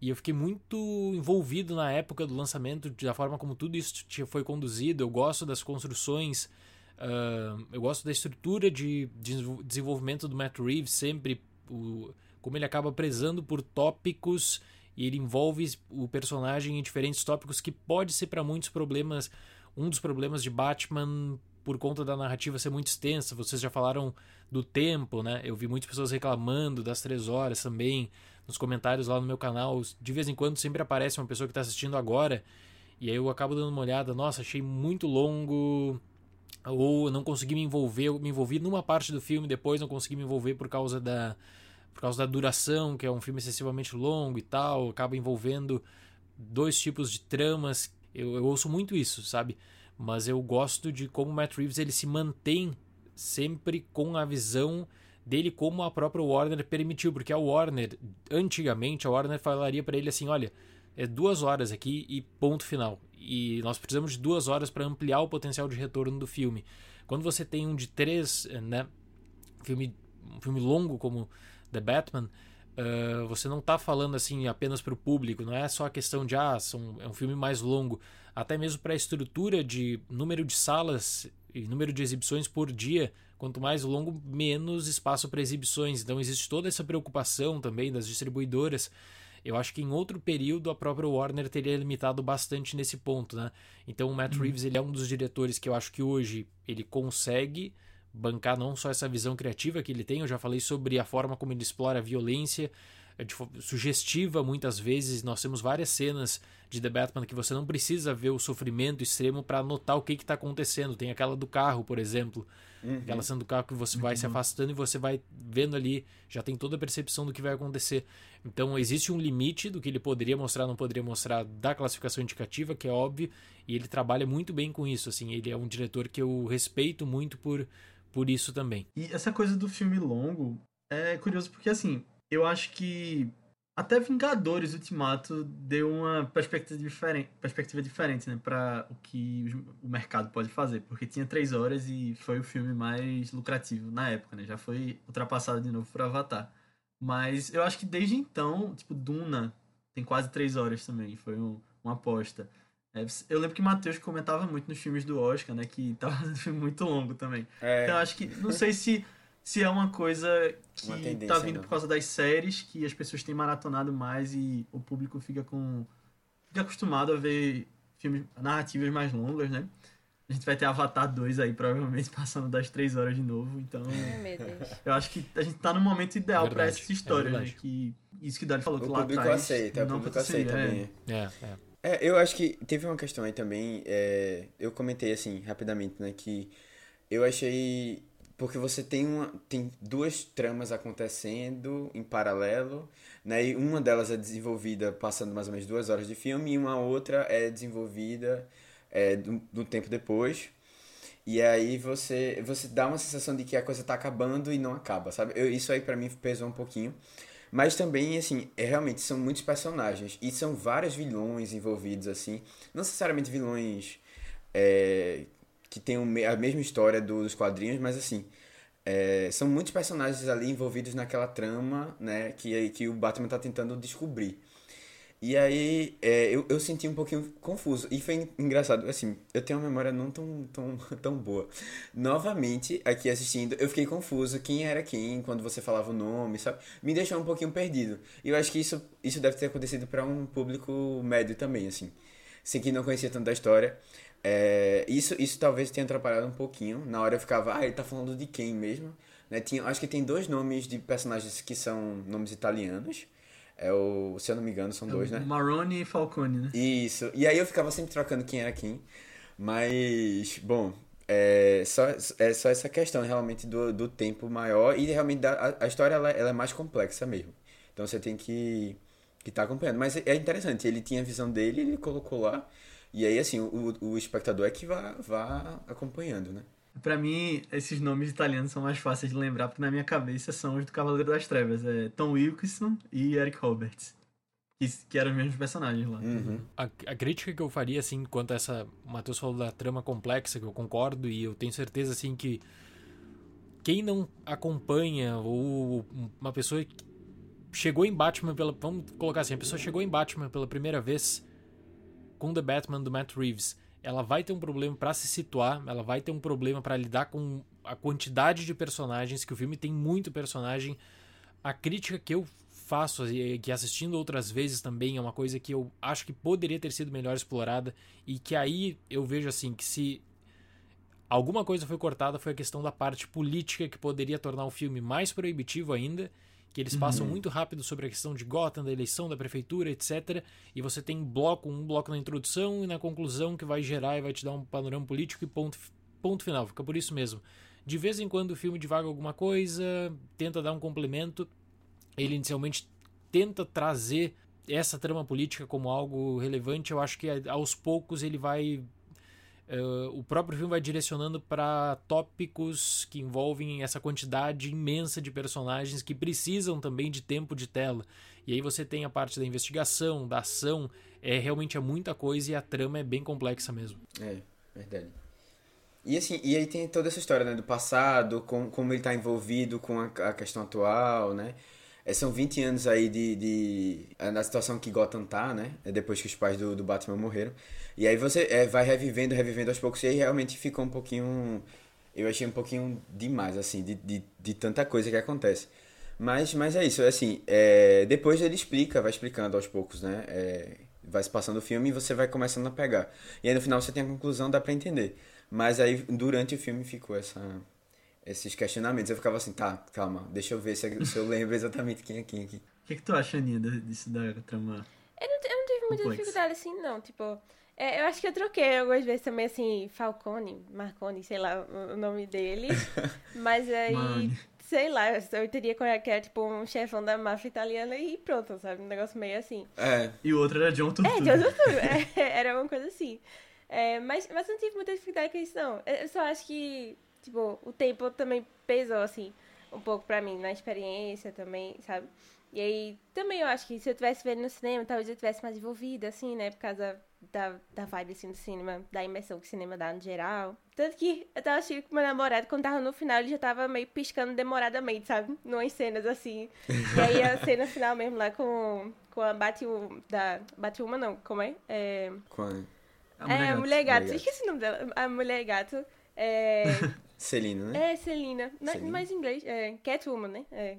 E eu fiquei muito envolvido na época do lançamento, da forma como tudo isso foi conduzido. Eu gosto das construções, ah, eu gosto da estrutura de, de desenvolvimento do Matt Reeves, sempre o, como ele acaba prezando por tópicos e ele envolve o personagem em diferentes tópicos que pode ser para muitos problemas um dos problemas de Batman por conta da narrativa ser muito extensa. Vocês já falaram do tempo, né? Eu vi muitas pessoas reclamando das três horas também, nos comentários lá no meu canal. De vez em quando sempre aparece uma pessoa que está assistindo agora, e aí eu acabo dando uma olhada, nossa, achei muito longo, ou não consegui me envolver, me envolvi numa parte do filme, depois não consegui me envolver por causa da por causa da duração, que é um filme excessivamente longo e tal, acaba envolvendo dois tipos de tramas. Eu, eu ouço muito isso, sabe? Mas eu gosto de como o Matt Reeves ele se mantém sempre com a visão dele como a própria Warner permitiu, porque a Warner, antigamente, a Warner falaria para ele assim, olha, é duas horas aqui e ponto final. E nós precisamos de duas horas para ampliar o potencial de retorno do filme. Quando você tem um de três, né, filme, um filme longo como The Batman, uh, você não está falando assim apenas para o público, não é só a questão de ah, são, é um filme mais longo, até mesmo para a estrutura de número de salas e número de exibições por dia, quanto mais longo, menos espaço para exibições. Então existe toda essa preocupação também das distribuidoras. Eu acho que em outro período a própria Warner teria limitado bastante nesse ponto, né? Então o Matt uhum. Reeves ele é um dos diretores que eu acho que hoje ele consegue bancar não só essa visão criativa que ele tem, eu já falei sobre a forma como ele explora a violência, é sugestiva muitas vezes. Nós temos várias cenas de The Batman que você não precisa ver o sofrimento extremo para notar o que está acontecendo. Tem aquela do carro, por exemplo. Uhum. Aquela cena do carro que você vai se afastando e você vai vendo ali, já tem toda a percepção do que vai acontecer. Então existe um limite do que ele poderia mostrar, não poderia mostrar da classificação indicativa, que é óbvio, e ele trabalha muito bem com isso. Assim, ele é um diretor que eu respeito muito por por isso também. E essa coisa do filme longo é curioso porque, assim, eu acho que até Vingadores Ultimato deu uma perspectiva diferente, perspectiva diferente né, para o que o mercado pode fazer, porque tinha três horas e foi o filme mais lucrativo na época, né? Já foi ultrapassado de novo por Avatar. Mas eu acho que desde então, tipo, Duna tem quase três horas também, foi um, uma aposta. É, eu lembro que o Matheus comentava muito nos filmes do Oscar, né? Que tava um filme muito longo também. É. Então acho que. Não sei se, se é uma coisa que uma tá vindo não. por causa das séries, que as pessoas têm maratonado mais e o público fica com. fica acostumado a ver filmes, narrativas mais longas, né? A gente vai ter Avatar 2 aí, provavelmente, passando das 3 horas de novo. Então. Eu acho que a gente tá no momento ideal para essas histórias, é né? Que, isso que o Dani falou, o que lá atrás. O público aceita, o público aceita também. É, é. É, eu acho que teve uma questão aí também, é, eu comentei assim, rapidamente, né, que eu achei porque você tem uma tem duas tramas acontecendo em paralelo né e uma delas é desenvolvida passando mais ou menos duas horas de filme e uma outra é desenvolvida é, do, do tempo depois e aí você você dá uma sensação de que a coisa tá acabando e não acaba sabe eu, isso aí para mim pesou um pouquinho mas também, assim, é, realmente são muitos personagens. E são vários vilões envolvidos, assim. Não necessariamente vilões é, que tenham a mesma história dos quadrinhos, mas assim. É, são muitos personagens ali envolvidos naquela trama, né? Que, que o Batman tá tentando descobrir. E aí é, eu, eu senti um pouquinho confuso. E foi engraçado. Assim, eu tenho uma memória não tão, tão, tão boa. Novamente, aqui assistindo, eu fiquei confuso. Quem era quem, quando você falava o nome, sabe? Me deixou um pouquinho perdido. E eu acho que isso, isso deve ter acontecido para um público médio também, assim. Sem que não conhecia tanto da história. É, isso, isso talvez tenha atrapalhado um pouquinho. Na hora eu ficava, ah, ele tá falando de quem mesmo? Né? Tinha, acho que tem dois nomes de personagens que são nomes italianos. É o, se eu não me engano, são é dois, né? Maroni e Falcone, né? Isso. E aí eu ficava sempre trocando quem era quem. Mas, bom, é só, é só essa questão realmente do, do tempo maior e realmente da, a, história ela, ela, é mais complexa mesmo. Então você tem que que tá acompanhando. Mas é interessante, ele tinha a visão dele, ele colocou lá. E aí, assim, o, o espectador é que vá, vá acompanhando, né? Pra mim, esses nomes italianos são mais fáceis de lembrar, porque na minha cabeça são os do Cavaleiro das Trevas. É Tom Wilkinson e Eric Roberts. Que, que eram os mesmos personagens lá. Uhum. A, a, crítica que eu faria, assim, quanto a essa... O Matheus falou da trama complexa, que eu concordo, e eu tenho certeza, assim, que quem não acompanha, ou uma pessoa que chegou em Batman pela... Vamos colocar assim, a pessoa chegou em Batman pela primeira vez com The Batman do Matt Reeves ela vai ter um problema para se situar, ela vai ter um problema para lidar com a quantidade de personagens, que o filme tem muito personagem. A crítica que eu faço, que assistindo outras vezes também, é uma coisa que eu acho que poderia ter sido melhor explorada e que aí eu vejo assim que se Alguma coisa foi cortada, foi a questão da parte política que poderia tornar o filme mais proibitivo ainda, que eles passam Uhum. muito rápido sobre a questão de Gotham, da eleição da prefeitura, etc. E você tem bloco, um bloco na introdução e na conclusão que vai gerar e vai te dar um panorama político e ponto, ponto final. Fica por isso mesmo. De vez em quando o filme divaga alguma coisa, tenta dar um complemento. Ele inicialmente tenta trazer essa trama política como algo relevante. Eu acho que aos poucos ele vai Uh, o próprio filme vai direcionando para tópicos que envolvem essa quantidade imensa de personagens que precisam também de tempo de tela. E aí você tem a parte da investigação, da ação, é realmente é muita coisa e a trama é bem complexa mesmo. É, verdade. E assim, e aí tem toda essa história, né, do passado, com, como ele tá envolvido com a, a questão atual, né? É, são 20 anos aí de, de. na situação que Gotham tá, né? É depois que os pais do, do Batman morreram. E aí você é, vai revivendo, revivendo aos poucos, e aí realmente fica um pouquinho. Eu achei um pouquinho demais, assim, de, de, de tanta coisa que acontece. Mas, mas é isso, assim, é, depois ele explica, vai explicando aos poucos, né? É, vai se passando o filme e você vai começando a pegar. E aí no final você tem a conclusão, dá pra entender. Mas aí durante o filme ficou essa, esses questionamentos. Eu ficava assim, tá, calma, deixa eu ver se, se eu lembro exatamente quem é quem aqui. O que, que tu acha, Aninha, disso da trama? Eu não, eu não tive muita Complexa. dificuldade assim, não. Tipo, é, eu acho que eu troquei algumas vezes também, assim, Falcone, Marconi, sei lá o nome dele. Mas aí, Mano. sei lá, eu teria que era tipo um chefão da máfia italiana e pronto, sabe? Um negócio meio assim. É, E o outro era John Turturro. É, do futuro. É, era uma coisa assim. É, mas, mas eu não tive muita dificuldade com isso, não. Eu só acho que, tipo, o tempo também pesou, assim, um pouco pra mim, na experiência também, sabe? E aí, também eu acho que se eu tivesse vendo no cinema, talvez eu tivesse mais envolvida, assim, né? Por causa da, da vibe, assim, do cinema, da imersão que o cinema dá no geral. Tanto que eu tava assistindo com meu namorado, quando tava no final, ele já tava meio piscando demoradamente, sabe? Numas cenas, assim. E aí, a cena final mesmo lá com, com a Batwoman, da... Batwoman não, como é? É... com a A é, a gato. mulher gato. Mulher gato. Esqueci o nome dela. A mulher gato. É, Celina, né? é Celina. Na- Celina. Mas em inglês. É Catwoman, né? É.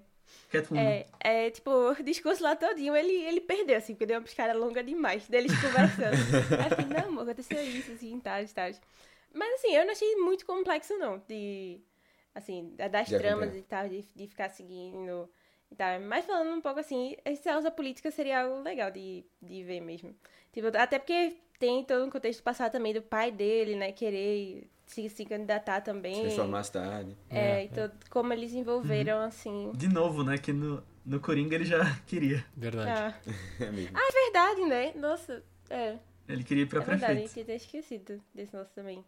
Catwoman. É, é, tipo, o discurso lá todinho, ele, ele perdeu, assim, porque deu uma piscada longa demais deles conversando. Aí eu fiquei, não, amor, aconteceu isso, assim, tal, tal. Mas, assim, eu não achei muito complexo, não, de, assim, da- das tramas e tal, de, de ficar seguindo e tal. Mas falando um pouco, assim, essa usa política seria algo legal de, de ver mesmo. Tipo, até porque tem todo um contexto passado também do pai dele, né, querer se, se candidatar também. Se transformar a cidade. É, É, então, como eles envolveram, assim... De novo, né? Que no, no Coringa ele já queria. Verdade. Ah. É mesmo. Ah, é verdade, né? Nossa, é. Ele queria ir pra é verdade, prefeito. eu tinha até esquecido desse nosso também.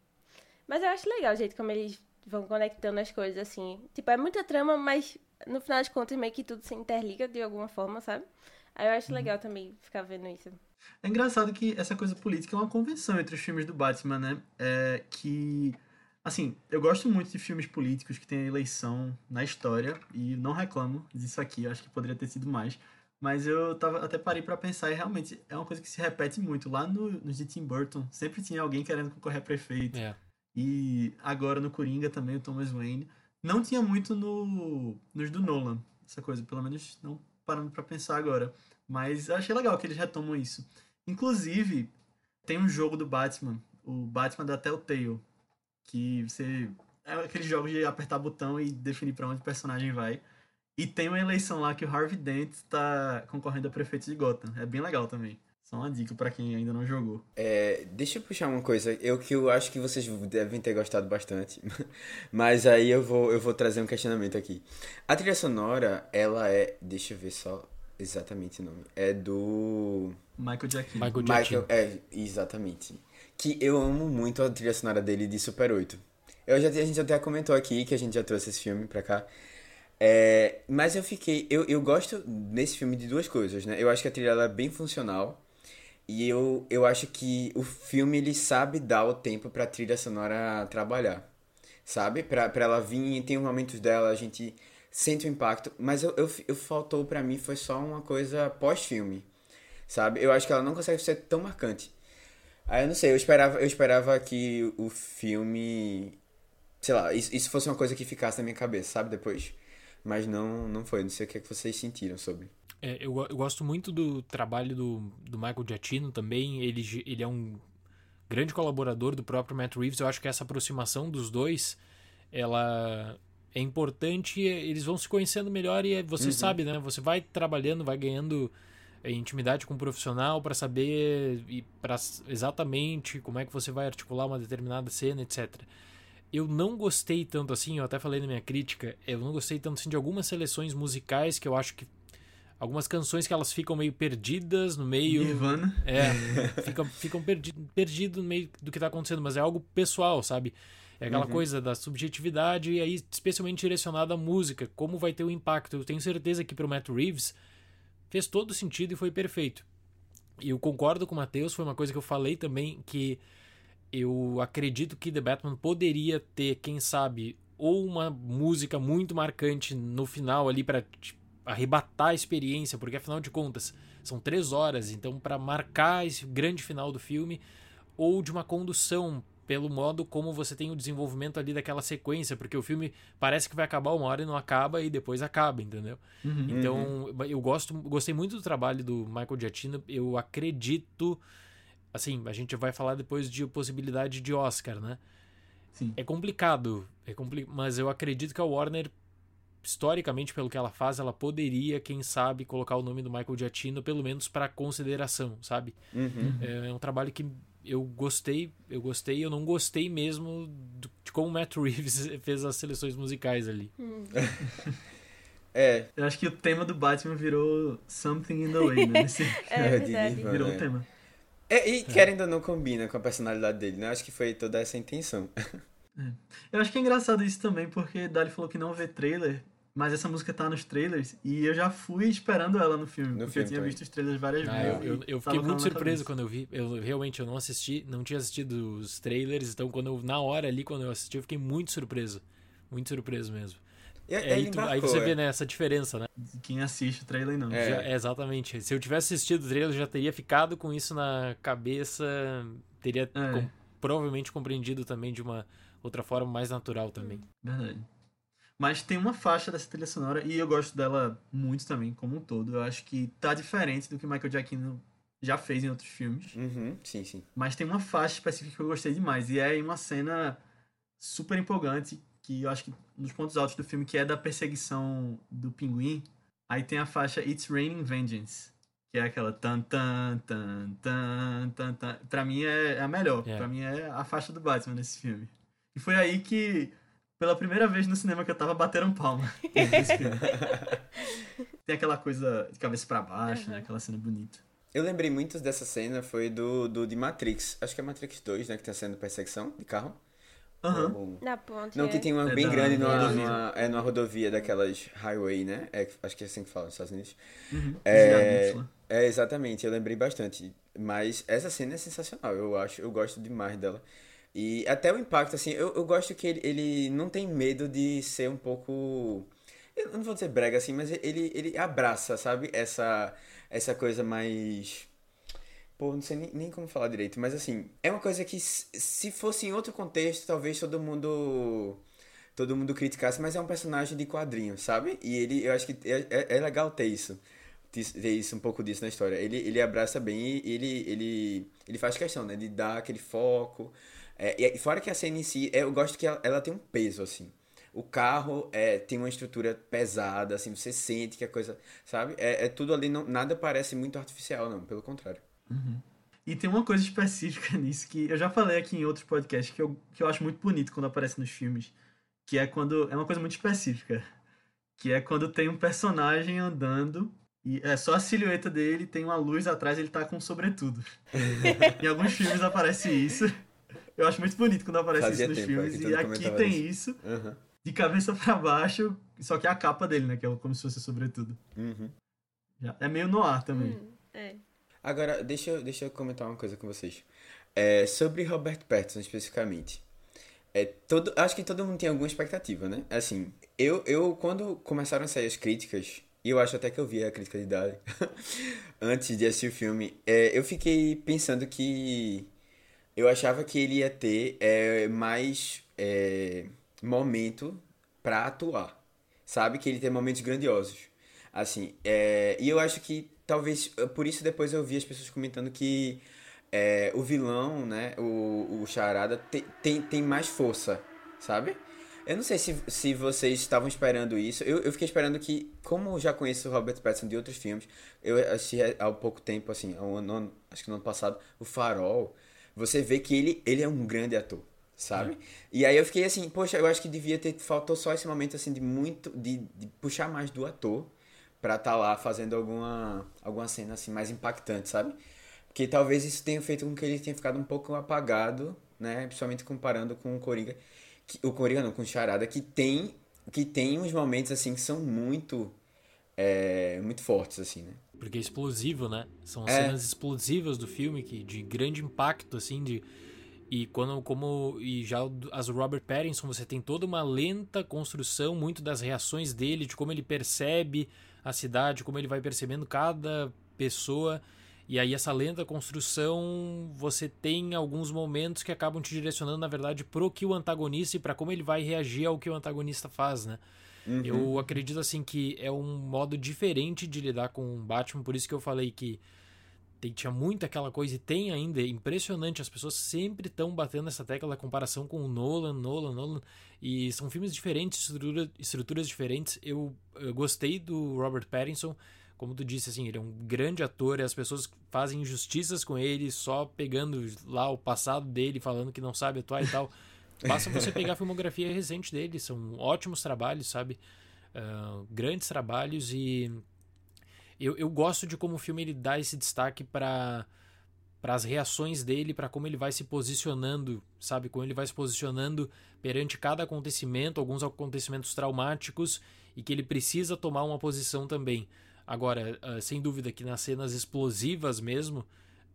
Mas eu acho legal o jeito como eles vão conectando as coisas, assim. Tipo, é muita trama, mas no final das contas meio que tudo se interliga de alguma forma, sabe? Aí eu acho legal também ficar vendo isso. É engraçado que essa coisa política é uma convenção entre os filmes do Batman, né? É que. Assim, eu gosto muito de filmes políticos que tem eleição na história e não reclamo disso aqui, eu acho que poderia ter sido mais. Mas eu tava, até parei pra pensar e realmente é uma coisa que se repete muito. Lá no, nos de Tim Burton, sempre tinha alguém querendo concorrer a prefeito. É. E agora no Coringa também, o Thomas Wayne. Não tinha muito no, nos do Nolan, essa coisa, pelo menos não parando pra pensar agora. Mas eu achei legal que eles retomam isso. Inclusive, tem um jogo do Batman, o Batman da Telltale, que você. É aqueles jogos de apertar botão e definir pra onde o personagem vai. E tem uma eleição lá que o Harvey Dent tá concorrendo a prefeito de Gotham. É bem legal também. Só uma dica pra quem ainda não jogou. É, deixa eu puxar uma coisa, eu que eu acho que vocês devem ter gostado bastante, mas aí eu vou, eu vou trazer um questionamento aqui. A trilha sonora, ela é, deixa eu ver só exatamente o nome, é do Michael Giacchino. Michael Michael, é, exatamente. Que eu amo muito a trilha sonora dele de Super 8. Eu já, a gente até comentou aqui que a gente já trouxe esse filme pra cá. É, mas eu fiquei. Eu, eu gosto nesse filme de duas coisas, né? Eu acho que a trilha ela é bem funcional. E eu, eu acho que o filme ele sabe dar o tempo pra trilha sonora trabalhar. Sabe? Pra, pra ela vir, tem os momentos dela, a gente sente o impacto. Mas eu, eu, eu faltou pra mim foi só uma coisa pós-filme. Sabe? Eu acho que ela não consegue ser tão marcante. Aí eu não sei, eu esperava, eu esperava que o filme. Sei lá, isso, isso fosse uma coisa que ficasse na minha cabeça, sabe? Depois. Mas não, não foi. Não sei o que, é que vocês sentiram sobre. É, eu, eu gosto muito do trabalho do, do Michael Giacchino também. Ele, ele é um grande colaborador do próprio Matt Reeves. Eu acho que essa aproximação dos dois, ela é importante, eles vão se conhecendo melhor e você uhum. sabe, né? Você vai trabalhando, vai ganhando é, intimidade com um profissional para saber e para exatamente como é que você vai articular uma determinada cena, etc. Eu não gostei tanto assim, eu até falei na minha crítica, eu não gostei tanto assim de algumas seleções musicais que eu acho que algumas canções que elas ficam meio perdidas no meio. Nirvana. É, ficam, ficam perdidos perdido no meio do que tá acontecendo, mas é algo pessoal, sabe? É aquela uhum. coisa da subjetividade e aí especialmente direcionada à música, como vai ter o impacto. Eu tenho certeza que pro Matt Reeves fez todo sentido e foi perfeito. E eu concordo com o Matheus, foi uma coisa que eu falei também que eu acredito que The Batman poderia ter, quem sabe, ou uma música muito marcante no final ali para tipo, arrebatar a experiência, porque afinal de contas são três horas, então para marcar esse grande final do filme, ou de uma condução pelo modo como você tem o desenvolvimento ali daquela sequência, porque o filme parece que vai acabar uma hora e não acaba e depois acaba, entendeu? Uhum. Então, uhum. eu gosto, gostei muito do trabalho do Michael Giacchino, eu acredito, assim, a gente vai falar depois de possibilidade de Oscar, né? Sim. É complicado, é compli mas eu acredito que a Warner historicamente pelo que ela faz, ela poderia, quem sabe, colocar o nome do Michael Giacchino pelo menos para consideração, sabe? Uhum. É, é um trabalho que eu gostei, eu gostei, eu não gostei mesmo de como o Matt Reeves fez as seleções musicais ali. Hum. é. Eu acho que o tema do Batman virou Something in the Way, né? Nesse... é, é virou o tema. É, e é. querendo ou não combina com a personalidade dele, né? Acho que foi toda essa intenção. É. Eu acho que é engraçado isso também, porque Dali falou que não vê trailer, mas essa música tá nos trailers e eu já fui esperando ela no filme, no porque filme eu tinha também. visto os trailers várias ah, vezes. Eu, eu, eu fiquei muito surpreso quando eu vi. Eu realmente eu não assisti, não tinha assistido os trailers, então quando eu, na hora ali, quando eu assisti, eu fiquei muito surpreso. Muito surpreso mesmo. E, é, aí, tu, aí, você vê né, essa diferença, né? Quem assiste o trailer não. É. Já, exatamente. Se eu tivesse assistido o trailer, eu já teria ficado com isso na cabeça, teria é. com, provavelmente compreendido também de uma outra forma mais natural também. Verdade. Mas tem uma faixa dessa trilha sonora e eu gosto dela muito também, como um todo. Eu acho que tá diferente do que Michael Giacchino já fez em outros filmes. Uhum, sim, sim. Mas tem uma faixa específica que eu gostei demais. E é uma cena super empolgante, que eu acho que nos pontos altos do filme, que é da perseguição do pinguim. Aí tem a faixa It's Raining Vengeance. Que é aquela tan tan tan tan tan tan. Pra mim é, a melhor. Yeah. Pra mim é a faixa do Batman nesse filme. E foi aí que pela primeira vez no cinema que eu tava batendo palma. Tem aquela coisa de cabeça para baixo, uhum. né? Aquela cena bonita. Eu lembrei muito dessa cena, foi do, do de Matrix. Acho que é Matrix 2, né? Que tá sendo perseguição de carro. Uhum. Na ponte. Não, que é. tem uma é bem grande numa, numa, é numa rodovia daquelas highway, né? É, acho que é assim que fala nos Estados Unidos. Uhum. É, é, exatamente, eu lembrei bastante. Mas essa cena é sensacional, eu acho, eu gosto demais dela. E até o impacto, assim, eu, eu gosto que ele, ele não tem medo de ser um pouco. Eu não vou dizer brega assim, mas ele, ele abraça, sabe? Essa, essa coisa mais. Pô, não sei nem, nem como falar direito, mas assim, é uma coisa que se fosse em outro contexto, talvez todo mundo. Todo mundo criticasse, mas é um personagem de quadrinho, sabe? E ele, eu acho que é, é, é legal ter isso ter isso, um pouco disso na história. Ele, ele abraça bem e ele, ele, ele faz questão, né? De dar aquele foco, é, e fora que a cena em si, eu gosto que ela, ela tem um peso, assim. O carro é, tem uma estrutura pesada, assim, você sente que a coisa, sabe? É, é tudo ali, não, nada parece muito artificial, não, pelo contrário. Uhum. E tem uma coisa específica nisso que eu já falei aqui em outros podcasts que eu, que eu acho muito bonito quando aparece nos filmes, que é quando. É uma coisa muito específica. Que é quando tem um personagem andando e é só a silhueta dele, tem uma luz atrás, ele tá com sobretudo. em alguns filmes aparece isso. Eu acho muito bonito quando aparece Fazia isso nos tempo, filmes. e aqui tem isso. Uhum. De cabeça para baixo, só que é a capa dele, né? Que é como se fosse sobretudo. Uhum. É meio no ar também. Hum, é. Agora, deixa eu, deixa eu comentar uma coisa com vocês. É, sobre Robert Pattinson especificamente. É, todo, acho que todo mundo tem alguma expectativa, né? Assim, eu, eu quando começaram a sair as críticas, e eu acho até que eu vi a crítica de Dali antes de assistir o filme, é, eu fiquei pensando que eu achava que ele ia ter é, mais é, momento para atuar. Sabe? Que ele tem momentos grandiosos. Assim, é, e eu acho que talvez, por isso depois eu vi as pessoas comentando que é, o vilão, né, o, o Charada, tem, tem, tem mais força, sabe? Eu não sei se, se vocês estavam esperando isso. Eu, eu fiquei esperando que, como eu já conheço o Robert Pattinson de outros filmes, eu assisti há pouco tempo, assim, um ano, acho que no ano passado, o Farol. Você vê que ele, ele é um grande ator, sabe? É. E aí eu fiquei assim, poxa, eu acho que devia ter, faltou só esse momento, assim, de muito, de, de puxar mais do ator pra estar tá lá fazendo alguma, alguma cena, assim, mais impactante, sabe? Porque talvez isso tenha feito com que ele tenha ficado um pouco apagado, né? Principalmente comparando com o Coringa que, o Coringa não, com Charada, que tem, que tem uns momentos assim que são muito é, muito fortes, assim, né? Porque é explosivo, né? São é. cenas explosivas do filme, que, de grande impacto, assim, de... E quando, como... E já as Robert Pattinson, você tem toda uma lenta construção, muito das reações dele, de como ele percebe a cidade, como ele vai percebendo cada pessoa... E aí essa lenta construção, você tem alguns momentos que acabam te direcionando, na verdade, pro que o antagonista e para como ele vai reagir ao que o antagonista faz, né? Uhum. Eu acredito assim que é um modo diferente de lidar com o Batman, por isso que eu falei que tem, tinha muito aquela coisa e tem ainda, é impressionante, as pessoas sempre estão batendo essa tecla da comparação com o Nolan, Nolan, Nolan, e são filmes diferentes, estrutura, estruturas diferentes. Eu, eu gostei do Robert Pattinson, como tu disse, assim, ele é um grande ator e as pessoas fazem injustiças com ele só pegando lá o passado dele, falando que não sabe atuar e tal. Basta você pegar a filmografia recente dele, são ótimos trabalhos, sabe? Uh, grandes trabalhos e eu, eu gosto de como o filme ele dá esse destaque para para as reações dele, para como ele vai se posicionando, sabe? Como ele vai se posicionando perante cada acontecimento, alguns acontecimentos traumáticos e que ele precisa tomar uma posição também. Agora, uh, sem dúvida que nas cenas explosivas mesmo,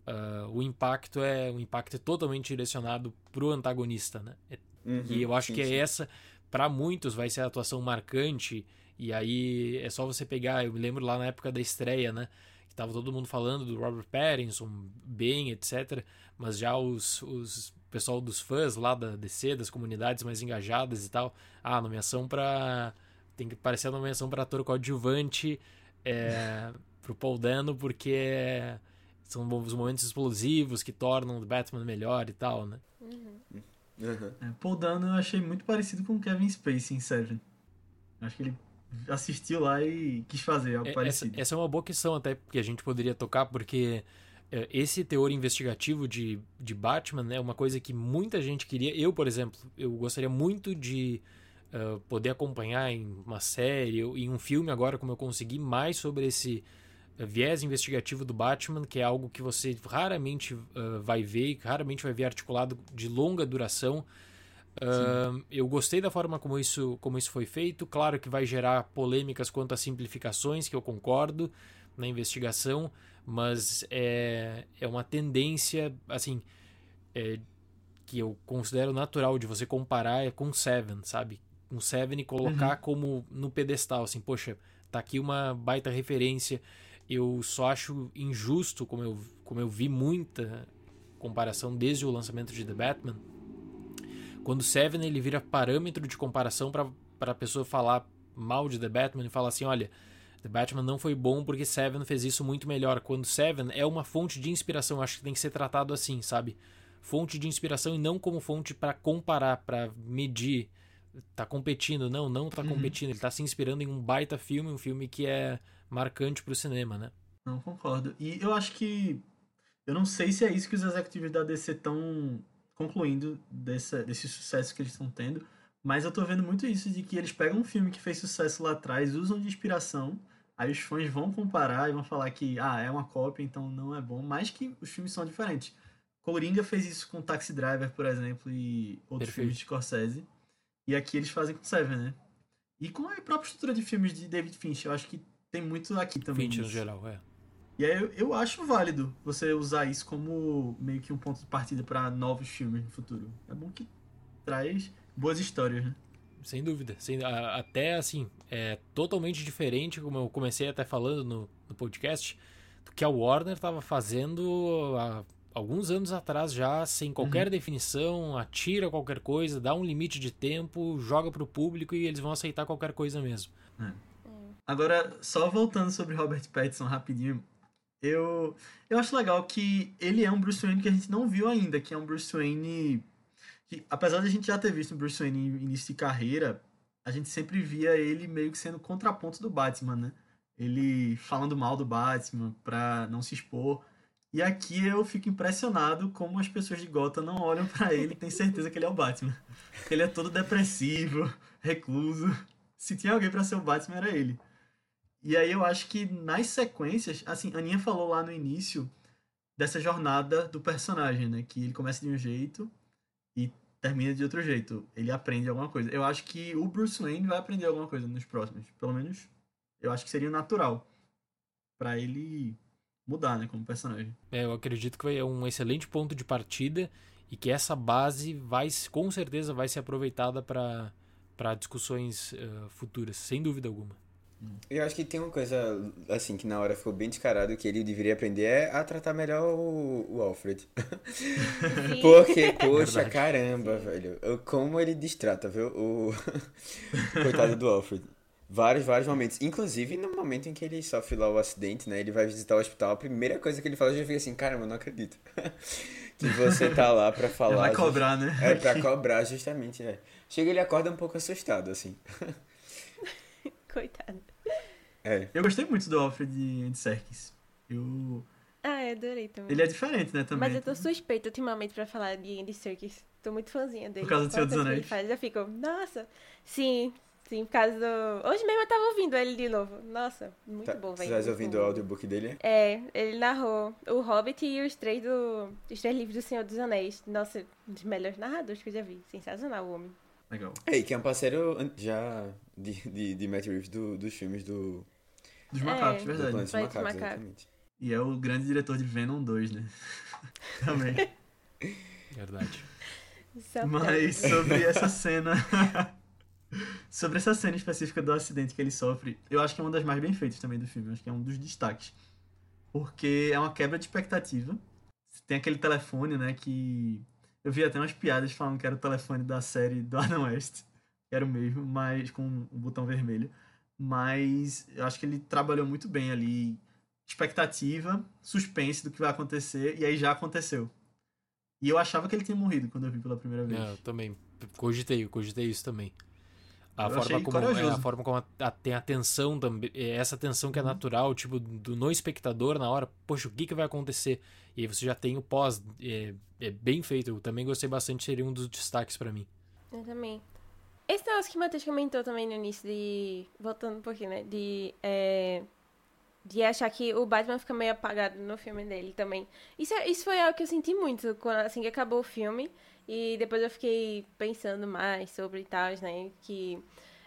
uh, o impacto é um impacto totalmente direcionado pro antagonista, né? É, uhum, e eu acho sim, que é essa, para muitos, vai ser a atuação marcante. E aí é só você pegar, eu me lembro lá na época da estreia, né? Que tava todo mundo falando do Robert Pattinson, bem, etc. Mas já os, os pessoal dos fãs lá da DC, das comunidades mais engajadas e tal, ah, nomeação para tem que parecer a nomeação para ator coadjuvante é, pro Paul Dano, porque são os momentos explosivos que tornam o Batman melhor e tal, né? Uhum. Uhum. É, Paul Dano eu achei muito parecido com o Kevin Spacey em Seven. Acho que ele assistiu lá e quis fazer algo é, parecido. Essa, essa, é uma boa questão até que a gente poderia tocar, porque é, esse teor investigativo de, de Batman é uma coisa que muita gente queria. Eu, por exemplo, eu gostaria muito de uh, poder acompanhar em uma série, ou em um filme agora, como eu consegui, mais sobre esse viés investigativo do Batman, que é algo que você raramente uh, vai ver, raramente vai ver articulado de longa duração. Uh, eu gostei da forma como isso, como isso foi feito. Claro que vai gerar polêmicas quanto a simplificações, que eu concordo na investigação, mas é, é uma tendência, assim, é, que eu considero natural de você comparar com Seven, sabe? um Seven e colocar uhum. como no pedestal, assim, poxa, tá aqui uma baita referência. Eu só acho injusto, como eu, como eu vi muita comparação desde o lançamento de The Batman, quando Seven ele vira parâmetro de comparação para a pessoa falar mal de The Batman e falar assim, olha, The Batman não foi bom porque Seven fez isso muito melhor. Quando Seven é uma fonte de inspiração, acho que tem que ser tratado assim, sabe? Fonte de inspiração e não como fonte para comparar, para medir tá competindo. Não, não tá uhum. competindo. Ele tá se inspirando em um baita filme, um filme que é marcante pro cinema, né? Não, concordo. E eu acho que. Eu não sei se é isso que os executivos da DC estão concluindo desse, desse sucesso que eles estão tendo, mas eu tô vendo muito isso de que eles pegam um filme que fez sucesso lá atrás, usam de inspiração, aí os fãs vão comparar e vão falar que ah, é uma cópia, então não é bom, mas que os filmes são diferentes. Coringa fez isso com Taxi Driver, por exemplo, e outros Perfeito. filmes de Scorsese. E aqui eles fazem com Seven, né? E com a própria estrutura de filmes de David Fincher, eu acho que tem muito aqui também. Fincher no geral, é. E aí eu, eu acho válido você usar isso como meio que um ponto de partida para novos filmes no futuro. É bom que traz boas histórias, né? Sem dúvida. Sem, até assim, é totalmente diferente, como eu comecei até falando no, no podcast, do que a Warner estava fazendo há alguns anos atrás já, sem qualquer uhum. definição, atira qualquer coisa, dá um limite de tempo, joga pro público e eles vão aceitar qualquer coisa mesmo. É. Agora, só voltando sobre Robert Pattinson rapidinho, Eu, eu acho legal que ele é um Bruce Wayne que a gente não viu ainda, que é um Bruce Wayne que, apesar de a gente já ter visto o Bruce Wayne em início de carreira, a gente sempre via ele meio que sendo contraponto do Batman, né? Ele falando mal do Batman pra não se expor. E aqui eu fico impressionado como as pessoas de Gotham não olham para ele e têm certeza que ele é o Batman. Ele é todo depressivo, recluso. Se tinha alguém para ser o Batman, era ele. E aí eu acho que nas sequências, assim, a Aninha falou lá no início dessa jornada do personagem, né? Que ele começa de um jeito e termina de outro jeito. Ele aprende alguma coisa. Eu acho que o Bruce Wayne vai aprender alguma coisa nos próximos. Pelo menos, eu acho que seria natural para ele mudar, né, como personagem. É, eu acredito que é um excelente ponto de partida e que essa base vai, com certeza, vai ser aproveitada para discussões uh, futuras, sem dúvida alguma. Eu acho que tem uma coisa, assim, que na hora ficou bem descarado que ele deveria aprender é a tratar melhor o, o Alfred. Porque, poxa, é caramba, velho. Como ele distrata, viu? O coitado do Alfred. Vários, vários momentos. Inclusive, no momento em que ele sofre lá o acidente, né? Ele vai visitar o hospital. A primeira coisa que ele fala, já fica assim, caramba, eu não acredito. que você tá lá pra falar. Ele vai cobrar, just... né? É, pra cobrar, justamente, é. Chega ele acorda um pouco assustado, assim. Coitado. É. Eu gostei muito do Alfred de Serkis. Eu. Ah, eu adorei também. Ele é diferente, né, também. Mas eu tô suspeita ultimamente pra falar de Andy Serkis. Tô muito fãzinha dele. Por causa do Senhor dos Anéis. Faz, eu fico, nossa. Sim, sim, por causa do... Hoje mesmo eu tava ouvindo ele de novo. Nossa, muito tá, bom, velho. Você tá ouvindo o audiobook dele? É, ele narrou O Hobbit e os três, do... os três livros do Senhor dos Anéis. Nossa, um dos melhores narradores que eu já vi. Sensacional o homem. Legal. É, e que é um parceiro já de, de, de Matt Reeves do, dos filmes do... Dos macacos, É. verdade. Do dos Macacos, Macacos. exatamente. E é o grande diretor de Venom 2, né? também. Verdade. Só Mas sobre essa cena. sobre essa cena específica do acidente que ele sofre, eu acho que é uma das mais bem feitas também do filme. Eu acho que é um dos destaques. Porque é uma quebra de expectativa. Tem aquele telefone, né? Que. Eu vi até umas piadas falando que era o telefone da série do Adam West. Era o mesmo, mas com um botão vermelho. Mas eu acho que ele trabalhou muito bem ali. Expectativa, suspense do que vai acontecer, e aí já aconteceu. E eu achava que ele tinha morrido quando eu vi pela primeira vez. É, eu também cogitei, eu cogitei isso também. A Eu forma como, é, a forma como a, a- tem a tensão também, é essa tensão que é Uhum. natural, tipo, do, no espectador na hora, poxa, o que, que vai acontecer? E aí você já tem o pós, é, é bem feito. Eu também gostei bastante, seria um dos destaques pra mim. Eu também. Esse negócio que o Matheus comentou também no início de. Voltando um pouquinho, né? De. é, de achar que o Batman fica meio apagado no filme dele também. Isso, é- isso foi algo que eu senti muito quando, assim que acabou o filme. E depois eu fiquei pensando mais sobre tal, né? Que.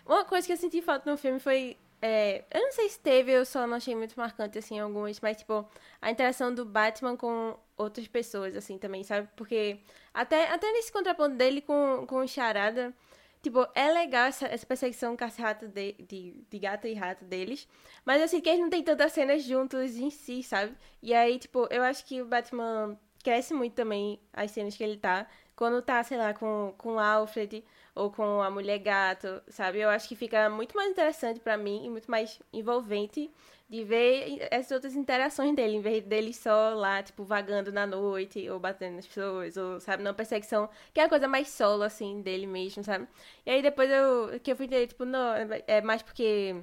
Uma coisa que eu senti falta no filme foi. é, eu não sei se teve, eu só não achei muito marcante, assim, algumas, mas, tipo, a interação do Batman com outras pessoas, assim, também, sabe? Porque até, até nesse contraponto dele com, com o Charada, tipo, é legal essa, essa perseguição caça-rato de, de, de gato e rato deles, mas assim, que eles não tem tantas cenas juntos em si, sabe? E aí, tipo, eu acho que o Batman cresce muito também as cenas que ele tá, quando tá, sei lá, com, com o Alfred ou com a mulher gato, sabe? Eu acho que fica muito mais interessante pra mim e muito mais envolvente de ver essas outras interações dele, em vez dele só lá, tipo, vagando na noite, ou batendo nas pessoas, ou, sabe, numa perseguição, que é a coisa mais solo, assim, dele mesmo, sabe? E aí depois eu, que eu fui entender, tipo, não, é mais porque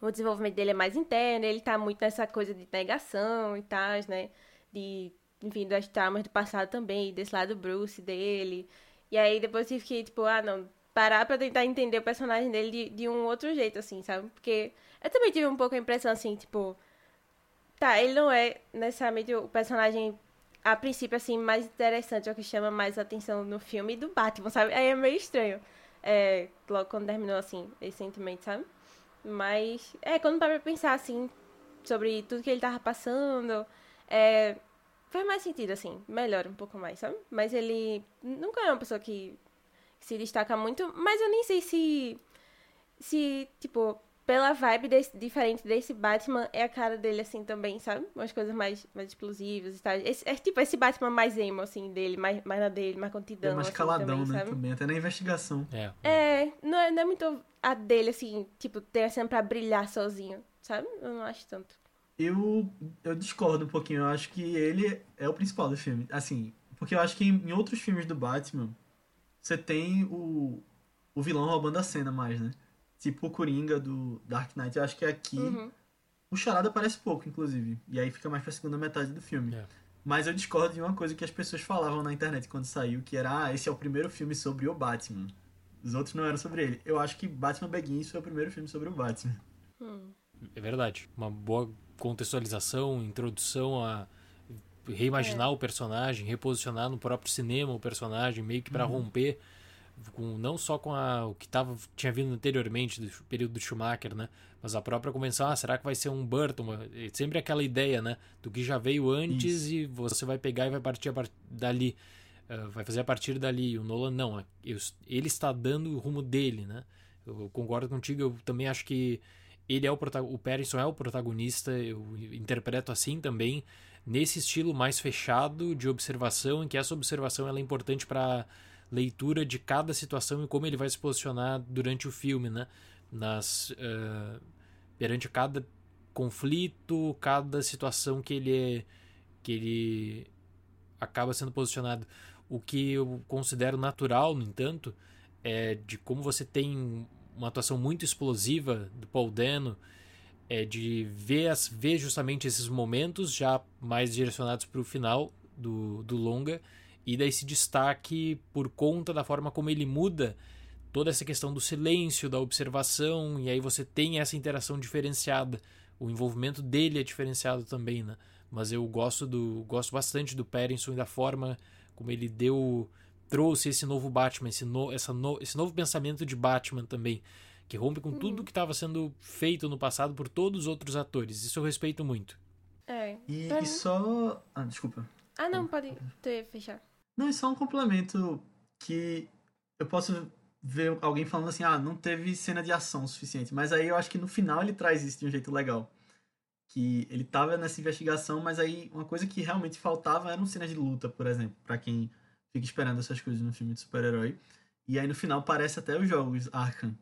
o desenvolvimento dele é mais interno, ele tá muito nessa coisa de negação e tal, né? De, enfim, das traumas do passado também, desse lado Bruce dele. E aí depois eu fiquei, tipo, ah, não, parar pra tentar entender o personagem dele de, de um outro jeito, assim, sabe? Porque eu também tive um pouco a impressão, assim, tipo, tá, ele não é necessariamente o personagem, a princípio, assim, mais interessante, ou que chama mais atenção no filme do Batman, sabe? Aí é meio estranho, é, logo quando terminou, assim, recentemente, sabe? Mas, é, quando para pensar, assim, sobre tudo que ele tava passando, é, faz mais sentido, assim, melhora um pouco mais, sabe? Mas ele nunca é uma pessoa que se destaca muito, mas eu nem sei se, se tipo, pela vibe desse- diferente desse Batman, é a cara dele, assim, também, sabe? Umas coisas mais, mais explosivas e tal. Esse, é tipo esse Batman mais emo, assim, dele, mais, mais na dele, mais É contidão, mais assim, caladão, também, né? sabe? Também, até na investigação. É. É, não é, não é muito a dele, assim, tipo, ter a cena pra brilhar sozinho, sabe? Eu não acho tanto. Eu, eu discordo um pouquinho. Eu acho que ele é o principal do filme. Assim, porque eu acho que em, em outros filmes do Batman, você tem o, o vilão roubando a cena mais, né? Tipo o Coringa do Dark Knight. Eu acho que aqui Uhum. o Charada aparece pouco, inclusive. E aí fica mais pra segunda metade do filme. É. Mas eu discordo de uma coisa que as pessoas falavam na internet quando saiu, que era, ah, esse é o primeiro filme sobre o Batman. Os outros não eram sobre ele. Eu acho que Batman Begins foi o primeiro filme sobre o Batman. Hum. É verdade. Uma boa contextualização, introdução a reimaginar o personagem, reposicionar no próprio cinema o personagem, meio que para romper com não só com a, o que tava, tinha vindo anteriormente do período do Schumacher, né? Mas a própria convenção, ah, será que vai ser um Burton? É sempre aquela ideia, né? Do que já veio antes Isso. e você vai pegar e vai partir a par- dali. Ah, vai fazer a partir dali. E o Nolan não. eu- ele está dando o rumo dele, né? Eu concordo contigo, eu também acho que ele é o protagonista, o Pattinson é o protagonista, eu interpreto assim também, nesse estilo mais fechado de observação, em que essa observação ela é importante para leitura de cada situação e como ele vai se posicionar durante o filme, né? Nas eh, perante cada conflito, cada situação que ele é, que ele acaba sendo posicionado. O que eu considero natural, no entanto, é de como você tem uma atuação muito explosiva do Paul Dano, é de ver, as, ver justamente esses momentos já mais direcionados para o final do, do longa e daí esse destaque por conta da forma como ele muda toda essa questão do silêncio, da observação, e aí você tem essa interação diferenciada. O envolvimento dele é diferenciado também, né? Mas eu gosto do gosto bastante do Pattinson e da forma como ele deu trouxe esse novo Batman, esse, no, essa no, esse novo pensamento de Batman também, que rompe com tudo que estava sendo feito no passado por todos os outros atores. Isso eu respeito muito. É. E, e só. Ah, desculpa. Ah, não, pode ter, fechar. Não, é só um complemento que eu posso ver alguém falando assim, ah, não teve cena de ação suficiente. Mas aí eu acho que no final ele traz isso de um jeito legal. Que ele tava nessa investigação, mas aí uma coisa que realmente faltava eram cenas de luta, por exemplo, pra quem fica esperando essas coisas no filme de super-herói. E aí no final parece até os jogos Arkham.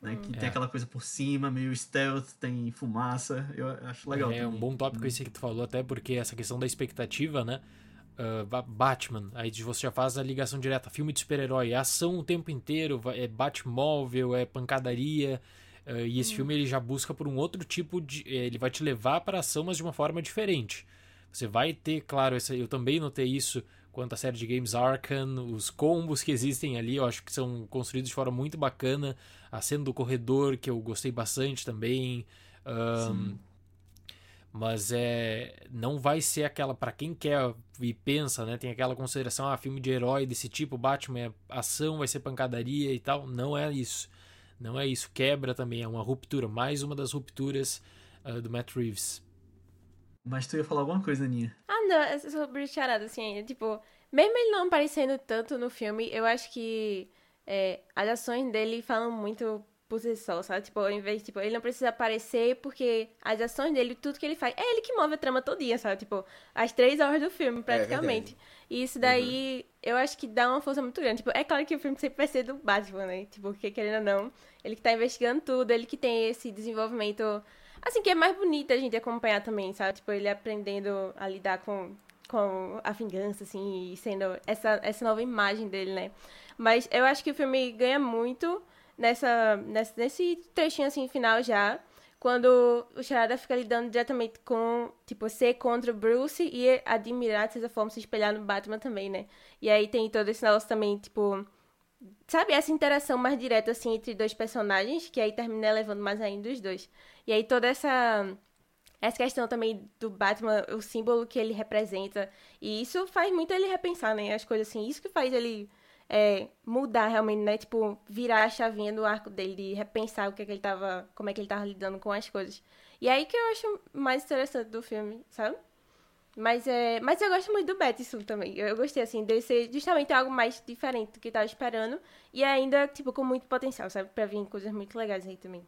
Né, que É. tem aquela coisa por cima, meio stealth, tem fumaça. Eu acho legal. é um também. bom tópico esse que tu falou, até porque essa questão da expectativa, né? Ba- Batman, aí você já faz a ligação direta, filme de super-herói, é ação o tempo inteiro, é Batmóvel, é pancadaria, ah, e esse filme ele já busca por um outro tipo de. eh, Ele vai te levar para ação, mas de uma forma diferente. Você vai ter, claro, essa, eu também notei isso quanto à série de games Arkham, os combos que existem ali, eu acho que são construídos de forma muito bacana. A cena do corredor, que eu gostei bastante também. Sim. Mas é não vai ser aquela para quem quer e pensa, né, tem aquela consideração, ah, filme de herói desse tipo, Batman é ação, vai ser pancadaria e tal. Não é isso. Não é isso. Quebra também, é uma ruptura, mais uma das rupturas ah, do Matt Reeves. Mas tu ia falar alguma coisa, Aninha. Ah, não, é sobre o Charada, assim, é, tipo, mesmo ele não aparecendo tanto no filme, eu acho que é, as ações dele falam muito por si só, sabe? Tipo, ao invés, tipo, ele não precisa aparecer porque as ações dele, tudo que ele faz, é ele que move a trama todinha, sabe? Tipo, as três horas do filme, praticamente. e isso daí, eu acho que dá uma força muito grande. Tipo, é claro que o filme sempre vai ser do Batman, né? Tipo, porque querendo ou não, ele que tá investigando tudo, ele que tem esse desenvolvimento Assim, que é mais bonito a gente acompanhar também, sabe? Tipo, ele aprendendo a lidar com, com a vingança, assim, e sendo essa, essa nova imagem dele, né? Mas eu acho que o filme ganha muito nessa, nessa, nesse trechinho, assim, final já, quando o Charada fica lidando diretamente com, tipo, ser contra o Bruce e admirar, de certa forma, se espelhar no Batman também, né? E aí tem todo esse negócio também, tipo... Sabe, essa interação mais direta, assim, entre dois personagens, que aí termina levando mais ainda os dois. E aí toda essa essa questão também do Batman, o símbolo que ele representa. E isso faz muito ele repensar, né? As coisas assim. Isso que faz ele é, mudar realmente, né? Tipo, virar a chavinha do arco dele, de repensar o que, é que ele tava. como é que ele tava lidando com as coisas. E aí que eu acho mais interessante do filme, sabe? Mas, é, mas eu gosto muito do Batson também. Eu, eu gostei, assim, de ser justamente algo mais diferente do que tava esperando. E ainda, tipo, com muito potencial, sabe? Pra vir coisas muito legais aí também.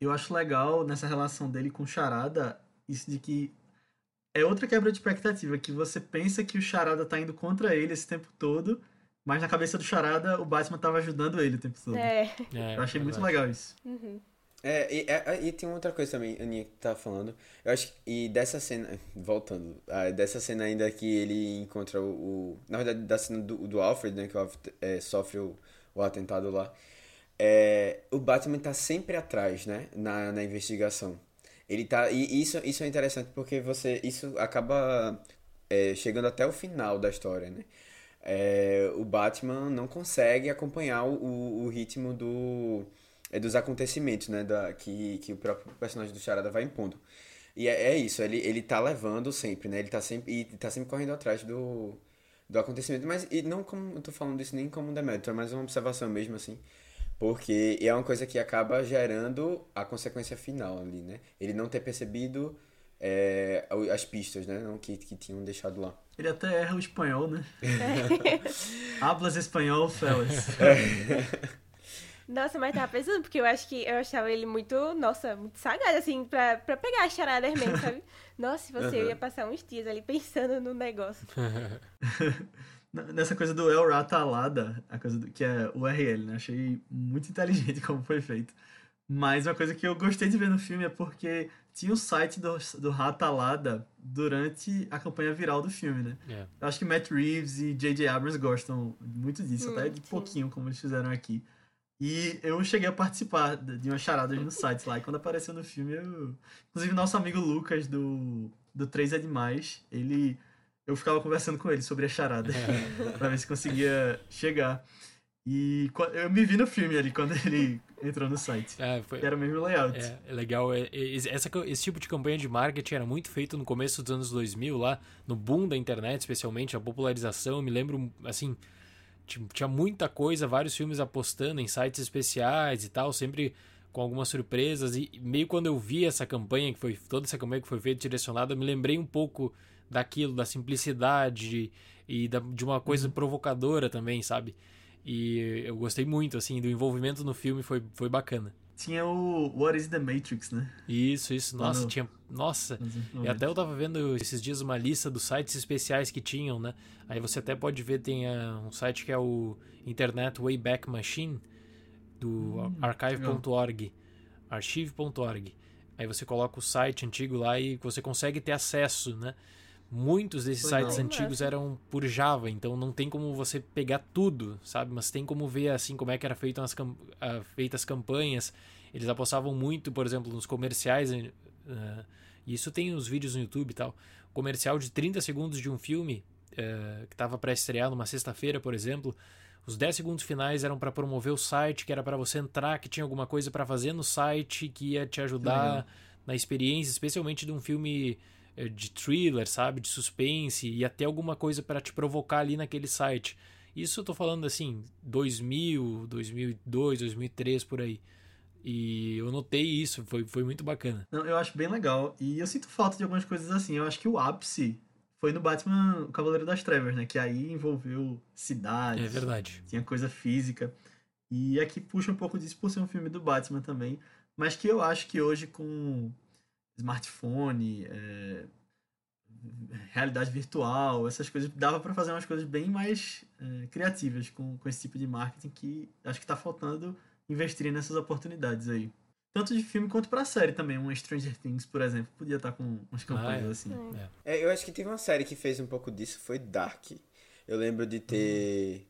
Eu acho legal nessa relação dele com Charada, isso de que é outra quebra de expectativa, que você pensa que o Charada tá indo contra ele esse tempo todo, mas na cabeça do Charada o Batman tava ajudando ele o tempo todo. É. É, Eu achei muito verdade. legal isso. Uhum. É, e, é, e tem outra coisa também, Aninha, que tá falando. Eu acho que, e dessa cena, voltando, dessa cena ainda que ele encontra o. o na verdade, da cena do, do Alfred, né, que o Alfred é, sofre o, o atentado lá. É, o Batman tá sempre atrás, né, na, na investigação. Ele tá. E isso, isso é interessante porque você. Isso acaba é, chegando até o final da história, né? É, o Batman não consegue acompanhar o, o ritmo do é dos acontecimentos, né, da, que, que o próprio personagem do Charada vai impondo. E é, é, isso, ele, ele tá levando sempre, né, ele tá sempre, e tá sempre correndo atrás do, do acontecimento, mas e não como, eu tô falando isso nem como um demérito, é mais uma observação mesmo, assim, porque é uma coisa que acaba gerando a consequência final ali, né, ele não ter percebido é, as pistas, né, não, que, que tinham deixado lá. Ele até erra o espanhol, né? Hablas espanhol, fellas. É. Nossa, mas tava pensando, porque eu acho que eu achava ele muito, nossa, muito sagaz, assim, pra, pra pegar as charadas mesmo, sabe? Nossa, se você uhum. ia passar uns dias ali pensando no negócio. Nessa coisa do El Ratalada, a coisa do, que é o URL, né? Achei muito inteligente como foi feito. Mas uma coisa que eu gostei de ver no filme é porque tinha o site do, do Ratalada durante a campanha viral do filme, né? Yeah. É. Eu acho que Matt Reeves e J.J. Abrams gostam muito disso, hum, até de pouquinho, como eles fizeram aqui. E eu cheguei a participar de umas charadas no site lá. E quando apareceu no filme, eu... Inclusive, nosso amigo Lucas, do, do 3 é Demais, ele... Eu ficava conversando com ele sobre a charada. pra ver se conseguia chegar. E eu me vi no filme ali, quando ele entrou no site. É, foi, era o mesmo layout. É, é legal. É, é, essa, esse tipo de campanha de marketing era muito feito no começo dos anos 2000, lá, no boom da internet, especialmente, a popularização. Eu me lembro, assim tinha muita coisa, vários filmes apostando em sites especiais e tal, sempre com algumas surpresas. E meio quando eu vi essa campanha, que foi toda essa campanha que foi feita direcionada, eu me lembrei um pouco daquilo, da simplicidade e da, de uma coisa uhum. provocadora também, sabe? E eu gostei muito, assim, do envolvimento no filme, foi, foi bacana. Tinha o What is the Matrix, né? Isso, isso. Nossa, Quando... tinha. Nossa! E até eu tava vendo esses dias uma lista dos sites especiais que tinham, né? Aí você até pode ver, tem uh, um site que é o Internet Wayback Machine, do hum, archive.org. archive.org. Aí você coloca o site antigo lá e você consegue ter acesso, né? Muitos desses Foi sites não. antigos eram por Java, então não tem como você pegar tudo, sabe? Mas tem como ver assim como é que eram feito as, uh, feitas campanhas. Eles apostavam muito, por exemplo, nos comerciais. Uh, e isso tem os vídeos no YouTube e tal. Comercial de 30 segundos de um filme uh, que estava para estrear numa sexta-feira, por exemplo. Os 10 segundos finais eram para promover o site, que era para você entrar, que tinha alguma coisa para fazer no site, que ia te ajudar na experiência, especialmente de um filme é, de thriller, sabe? De suspense e até alguma coisa para te provocar ali naquele site. Isso eu tô falando assim, 2000, 2002, 2003 por aí. E eu notei isso, foi, foi muito bacana. Não, eu acho bem legal. E eu sinto falta de algumas coisas assim. Eu acho que o ápice foi no Batman o Cavaleiro das Trevas, né? Que aí envolveu cidade. É verdade. Tinha coisa física. E aqui puxa um pouco disso por ser um filme do Batman também. Mas que eu acho que hoje com smartphone, é, realidade virtual, essas coisas, dava para fazer umas coisas bem mais é, criativas com, com esse tipo de marketing que acho que está faltando investir nessas oportunidades aí. Tanto de filme quanto pra série também. Um Stranger Things, por exemplo, podia estar tá com umas campanhas ah, é. assim. É. é. eu acho que teve uma série que fez um pouco disso, foi Dark. Eu lembro de ter hum.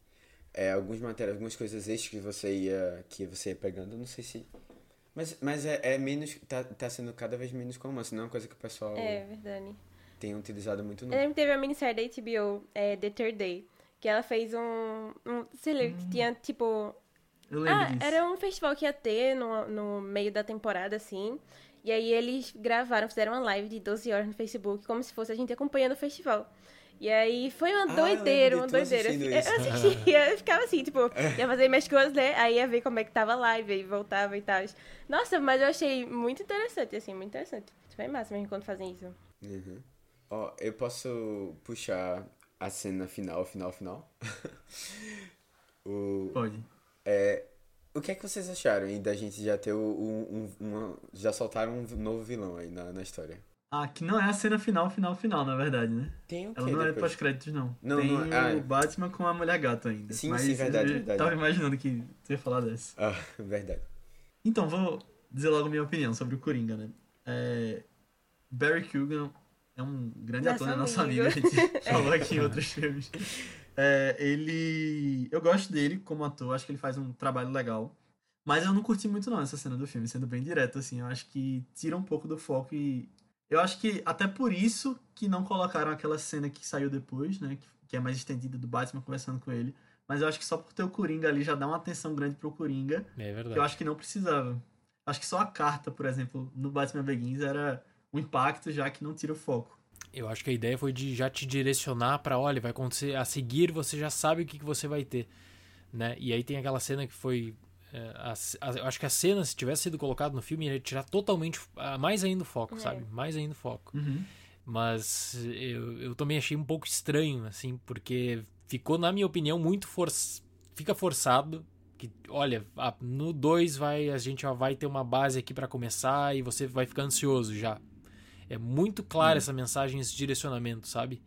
é, alguns materiais, algumas coisas extras que você ia, que você ia pegando. não sei se mas, mas é, é menos. Tá, tá sendo cada vez menos comum, assim, não é uma coisa que o pessoal. É verdade. Tem utilizado muito no. Eu lembro que teve a minissérie da HBO, é, The Third Day, que ela fez um. um sei lá, que hum. tinha tipo. Eu lembro ah, disso. era um festival que ia ter no, no meio da temporada, assim. E aí eles gravaram, fizeram uma live de 12 horas no Facebook, como se fosse a gente acompanhando o festival. E aí foi uma ah, doideira, uma doideira. Eu, eu assistia, eu ficava assim, tipo, ia fazer minhas coisas, né? Aí ia ver como é que tava a live, aí voltava e tal. Nossa, mas eu achei muito interessante, assim, muito interessante. Foi massa mesmo quando fazem isso. Uhum. Ó, eu posso puxar a cena final, final, final? o, Pode. É, o que é que vocês acharam aí da gente já ter um, um, uma, já soltaram um novo vilão aí na, na história? Ah, que não é a cena final, final, final, na verdade, né? Tem o quê Ela não depois? é pós-créditos, não. não. Tem não, ah, o Batman com a mulher gato ainda. Sim, sim, verdade, eu verdade. Tava imaginando que você ia falar dessa. Ah, verdade. Então, vou, dizer logo minha opinião sobre o Coringa, né? É, Barry Keoghan é um grande Nosso ator, né? Nosso amigo. amigo, a gente falou aqui em outros filmes. É, ele. Eu gosto dele como ator, acho que ele faz um trabalho legal. Mas eu não curti muito não essa cena do filme, sendo bem direto, assim. Eu acho que tira um pouco do foco e. Eu acho que até por isso que não colocaram aquela cena que saiu depois, né? Que, que é mais estendida do Batman conversando com ele. Mas eu acho que só por ter o Coringa ali já dá uma atenção grande pro Coringa. É Que verdade. eu acho que não precisava. Acho que só a carta, por exemplo, no Batman Begins era um impacto já que não tira o foco. Eu acho que a ideia foi de já te direcionar pra, olha, vai acontecer a seguir, você já sabe o que, que você vai ter, né? E aí tem aquela cena que foi a- a- eu acho que a cena, se tivesse sido colocado no filme, ia tirar totalmente, mais ainda o foco, É. sabe? Mais ainda o foco. Uhum. Mas eu, eu também achei um pouco estranho, assim, porque ficou, na minha opinião, muito for... fica forçado. Que, olha, ah, no 2 vai, a gente já vai ter uma base aqui pra começar e você vai ficar ansioso já. É muito clara essa mensagem, esse direcionamento, sabe?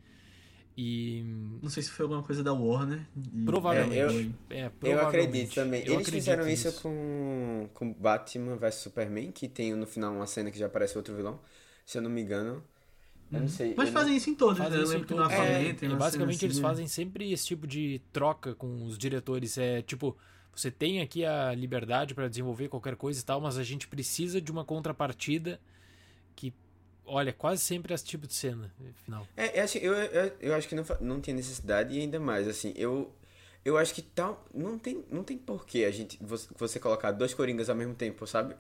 E Não sei se foi alguma coisa da Warner. e- provavelmente. É, eu- é, Eu provavelmente. acredito também. Eu Eles acredito fizeram isso nisso. com, com Batman vs Superman, que tem no final uma cena que já aparece outro vilão, se eu não me engano. Eu não sei. Mas eu não- fazem isso em todos, Fazem né? Eu lembro que no todos. Aquaman É, tem E basicamente eles assim, fazem sempre esse tipo de troca com os diretores. É tipo, você tem aqui a liberdade para desenvolver qualquer coisa e tal, mas a gente precisa de uma contrapartida olha, quase sempre é esse tipo de cena final. É, eu acho, eu, eu, eu acho que não, não tem necessidade e ainda mais, assim, eu, eu acho que tal, não tem, não tem porquê a gente, você, você colocar dois Coringas ao mesmo tempo, sabe?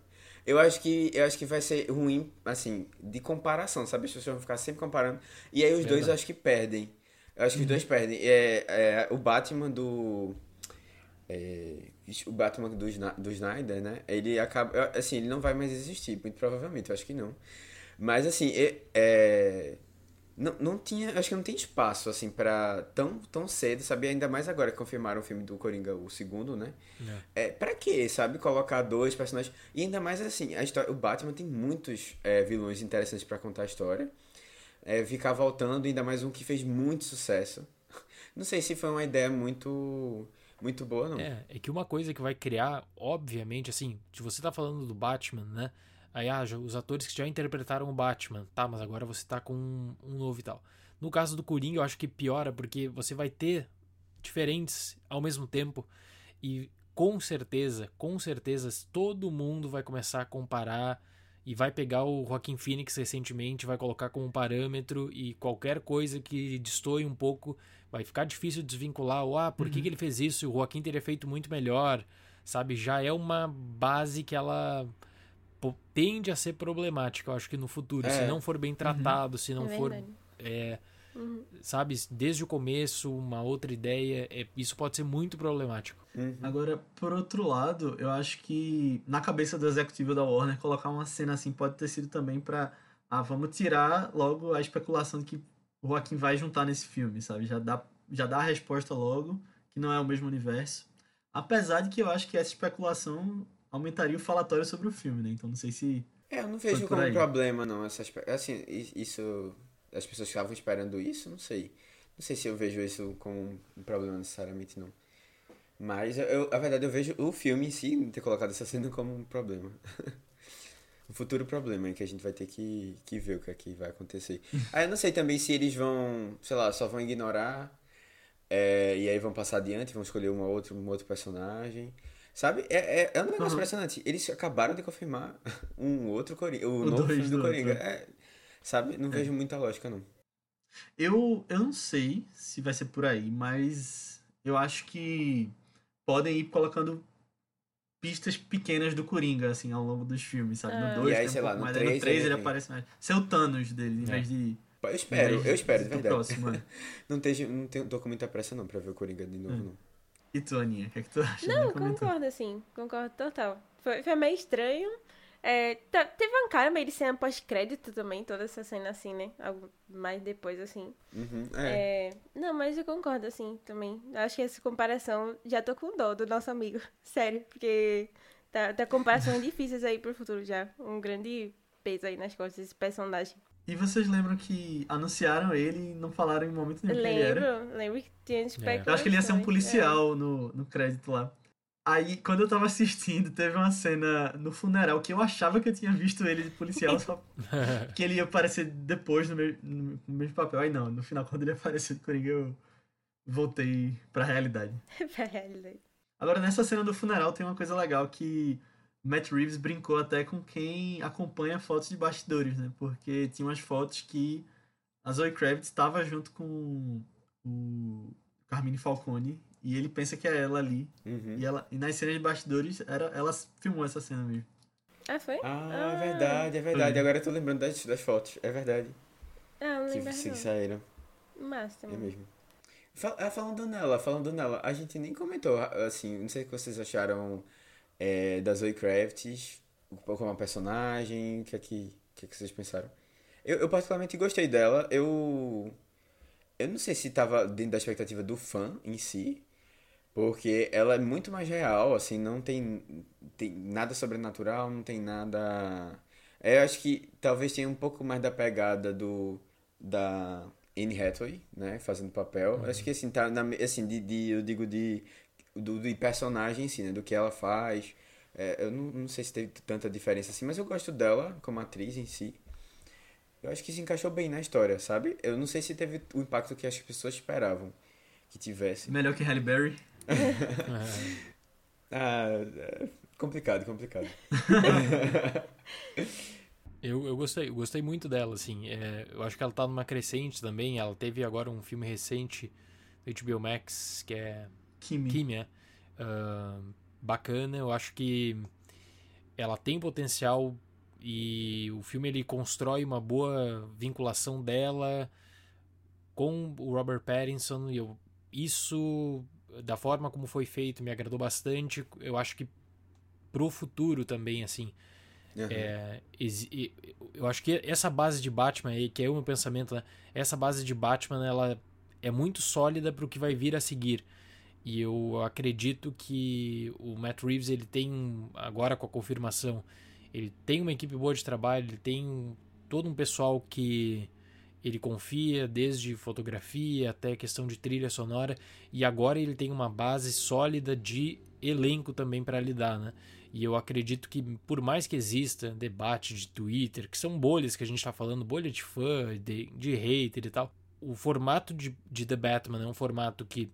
Eu acho que, eu acho que vai ser ruim, assim, de comparação, sabe? As pessoas vão ficar sempre comparando, e aí os dois eu acho que perdem. Eu acho que os dois perdem. É, é, o Batman do... é, o Batman do, do Snyder, né? Ele acaba... Assim, ele não vai mais existir, muito provavelmente, eu acho que não. Mas, assim, é... é, não, não tinha, acho que não tem espaço, assim, pra tão, tão cedo, sabe? Ainda mais agora que confirmaram o filme do Coringa, o segundo, né? É, pra quê, sabe? Colocar dois personagens. E ainda mais assim, a história, o Batman tem muitos é, vilões interessantes pra contar a história. É, ficar voltando, ainda mais um que fez muito sucesso. Não sei se foi uma ideia muito, muito boa, não. É, é que uma coisa que vai criar, obviamente, assim, se você tá falando do Batman, né? Aí, ah, os atores que já interpretaram o Batman, tá, mas agora você tá com um, um novo e tal. No caso do Coringa, eu acho que piora, porque você vai ter diferentes ao mesmo tempo e com certeza, com certeza, todo mundo vai começar a comparar e vai pegar o Joaquin Phoenix recentemente, vai colocar como parâmetro e qualquer coisa que destoie um pouco vai ficar difícil desvincular o ah, por que, que ele fez isso? O Joaquim teria feito muito melhor, sabe? Já é uma base que ela tende a ser problemática, eu acho que no futuro, se É. não for bem tratado, se não é for, é, sabe, desde o começo, uma outra ideia, é- isso pode ser muito problemático. Uhum. Agora, por outro lado, eu acho que na cabeça do executivo da Warner, colocar uma cena assim pode ter sido também pra. Ah, vamos tirar logo a especulação de que o Joaquim vai juntar nesse filme, sabe? Já dá, já dá a resposta logo, que não é o mesmo universo. Apesar de que eu acho que essa especulação aumentaria o falatório sobre o filme, né? Então não sei se. É, eu não vejo como aí. problema, não. Essa, espe- assim, isso. As pessoas estavam esperando isso, não sei. Não sei se eu vejo isso como um problema necessariamente, não. Mas, eu, a verdade, eu vejo o filme em si, ter colocado essa cena como um problema. um futuro problema em que a gente vai ter que, que ver o que é que vai acontecer. Aí eu não sei também se eles vão, sei lá, só vão ignorar. é, e aí vão passar adiante, vão escolher uma outra, um outro personagem. Sabe? É, é, é um negócio Uhum. impressionante. Eles acabaram de confirmar um outro Coringa. O, O novo dois filme do do Coringa. É, sabe? Não vejo muita lógica, não. Eu, eu não sei se vai ser por aí, mas eu acho que podem ir colocando pistas pequenas do Coringa, assim, ao longo dos filmes, sabe? Ah. No 2 E aí, tem um sei lá, pouco no mais, aí no três 3 ele ele aparece mais. Ser o Thanos dele, em É. vez de... Eu espero, vez eu espero, de verdade. próximo, é. Não, esteja, não tenho, tô com muita pressa, não, pra ver o Coringa de novo, não. E tu, Aninha, o que é que tu acha? Não, concordo, assim. Concordo total. Foi, foi meio estranho. É, teve uma cara meio de cena pós-crédito também, toda essa cena assim, né? Algo mais depois, assim. Uhum, é. É, não, mas eu concordo, assim, também. Acho que essa comparação, já tô com dó do nosso amigo. Sério, porque tá, tá comparações difíceis aí pro futuro já. Um grande peso aí nas costas desse personagem. E vocês lembram que anunciaram ele e não falaram em momento nenhum quem ele era? Lembro, lembro que tinha especulações. Eu acho que ele ia ser um é. policial no, no crédito lá. Aí, quando eu tava assistindo, teve uma cena no funeral que eu achava que eu tinha visto ele de policial, só que ele ia aparecer depois no, me no mesmo papel. Aí não, no final, quando ele apareceu de Coringa, eu voltei pra realidade. pra realidade. Agora, nessa cena do funeral, tem uma coisa legal que Matt Reeves brincou até com quem acompanha fotos de bastidores, né? Porque tinha umas fotos que a Zoe Kravitz estava junto com o Carmine Falcone e ele pensa que é ela ali. Uhum. E, ela, e nas cenas de bastidores, era, ela filmou essa cena mesmo. Ah, foi? Ah, é verdade, é verdade. Agora eu tô lembrando das, das fotos. É verdade. Ah, não Que, lembro que não. saíram. Massa É mesmo. Fal- ah, falando nela, falando nela, a gente nem comentou, assim, não sei o que vocês acharam é, da Zoe Kravitz como uma personagem, o que é que, que é que vocês pensaram? Eu, eu particularmente gostei dela, eu... Eu não sei se estava dentro da expectativa do fã em si, porque ela é muito mais real, assim, não tem, tem nada sobrenatural, não tem nada... É, Eu acho que talvez tenha um pouco mais da pegada do da Anne Hathaway, né, fazendo papel. Acho que assim tá na, assim de, de- eu digo de do, do personagem em si, né, do que ela faz. É, eu não, não sei se teve tanta diferença assim, mas eu gosto dela como atriz em si. Eu acho que se encaixou bem na história, sabe? Eu não sei se teve o impacto que as pessoas esperavam que tivesse. Melhor que Halle Berry. Ah, é complicado, complicado. Eu, eu gostei, eu gostei muito dela, assim. É, eu acho que ela tá numa crescente também. Ela teve agora um filme recente do HBO Max, que é Kimi. Químia. ah, bacana, eu acho que ela tem potencial e o filme ele constrói uma boa vinculação dela com o Robert Pattinson e eu, isso da forma como foi feito me agradou bastante. Eu acho que pro futuro também assim Aham. é, eu acho que essa base de Batman aí, que é o meu pensamento, né? Essa base de Batman, ela é muito sólida para o que vai vir a seguir. E eu acredito que o Matt Reeves, ele tem, agora com a confirmação, ele tem uma equipe boa de trabalho, ele tem todo um pessoal que ele confia, desde fotografia até questão de trilha sonora, e agora ele tem uma base sólida de elenco também para lidar, né? E eu acredito que, por mais que exista debate de Twitter, que são bolhas que a gente tá falando, bolha de fã, de, de hater e tal, o formato de, de The Batman é um formato que,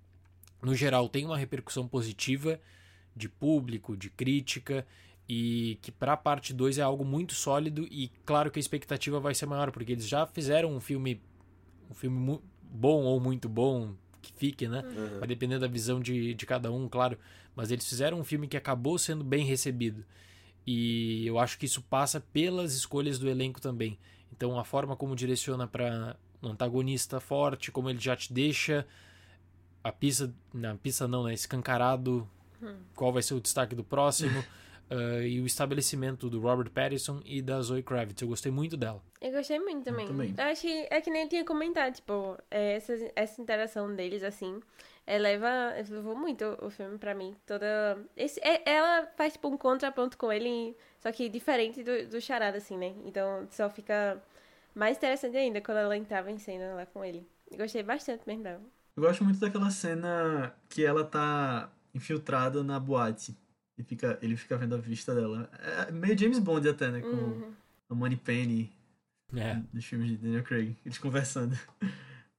no geral, tem uma repercussão positiva de público, de crítica, e que pra parte 2 é algo muito sólido e claro que a expectativa vai ser maior, porque eles já fizeram um filme um filme bom ou muito bom, que fique, né? Aham. Vai depender da visão de, de cada um, claro. Mas eles fizeram um filme que acabou sendo bem recebido. E eu acho que isso passa pelas escolhas do elenco também. Então a forma como direciona para um antagonista forte, como ele já te deixa a pista, na pista não, né, escancarado qual vai ser o destaque do próximo. ah, e o estabelecimento do Robert Pattinson e da Zoe Kravitz. Eu gostei muito dela. Eu gostei muito também. também. Eu acho que é que nem eu tinha comentado, tipo, é, essa, essa interação deles, assim, eleva, elevou muito o filme pra mim. Toda. Esse, é- ela faz, tipo, um contraponto com ele, só que diferente do, do charada, assim, né? Então só fica mais interessante ainda quando ela entrava em cena lá com ele. Eu gostei bastante mesmo dela. Eu gosto muito daquela cena que ela tá infiltrada na boate. E fica, ele fica vendo a vista dela. É meio James Bond até, né? Com Uhum. a Money Penny É. dos filmes de Daniel Craig. Eles conversando.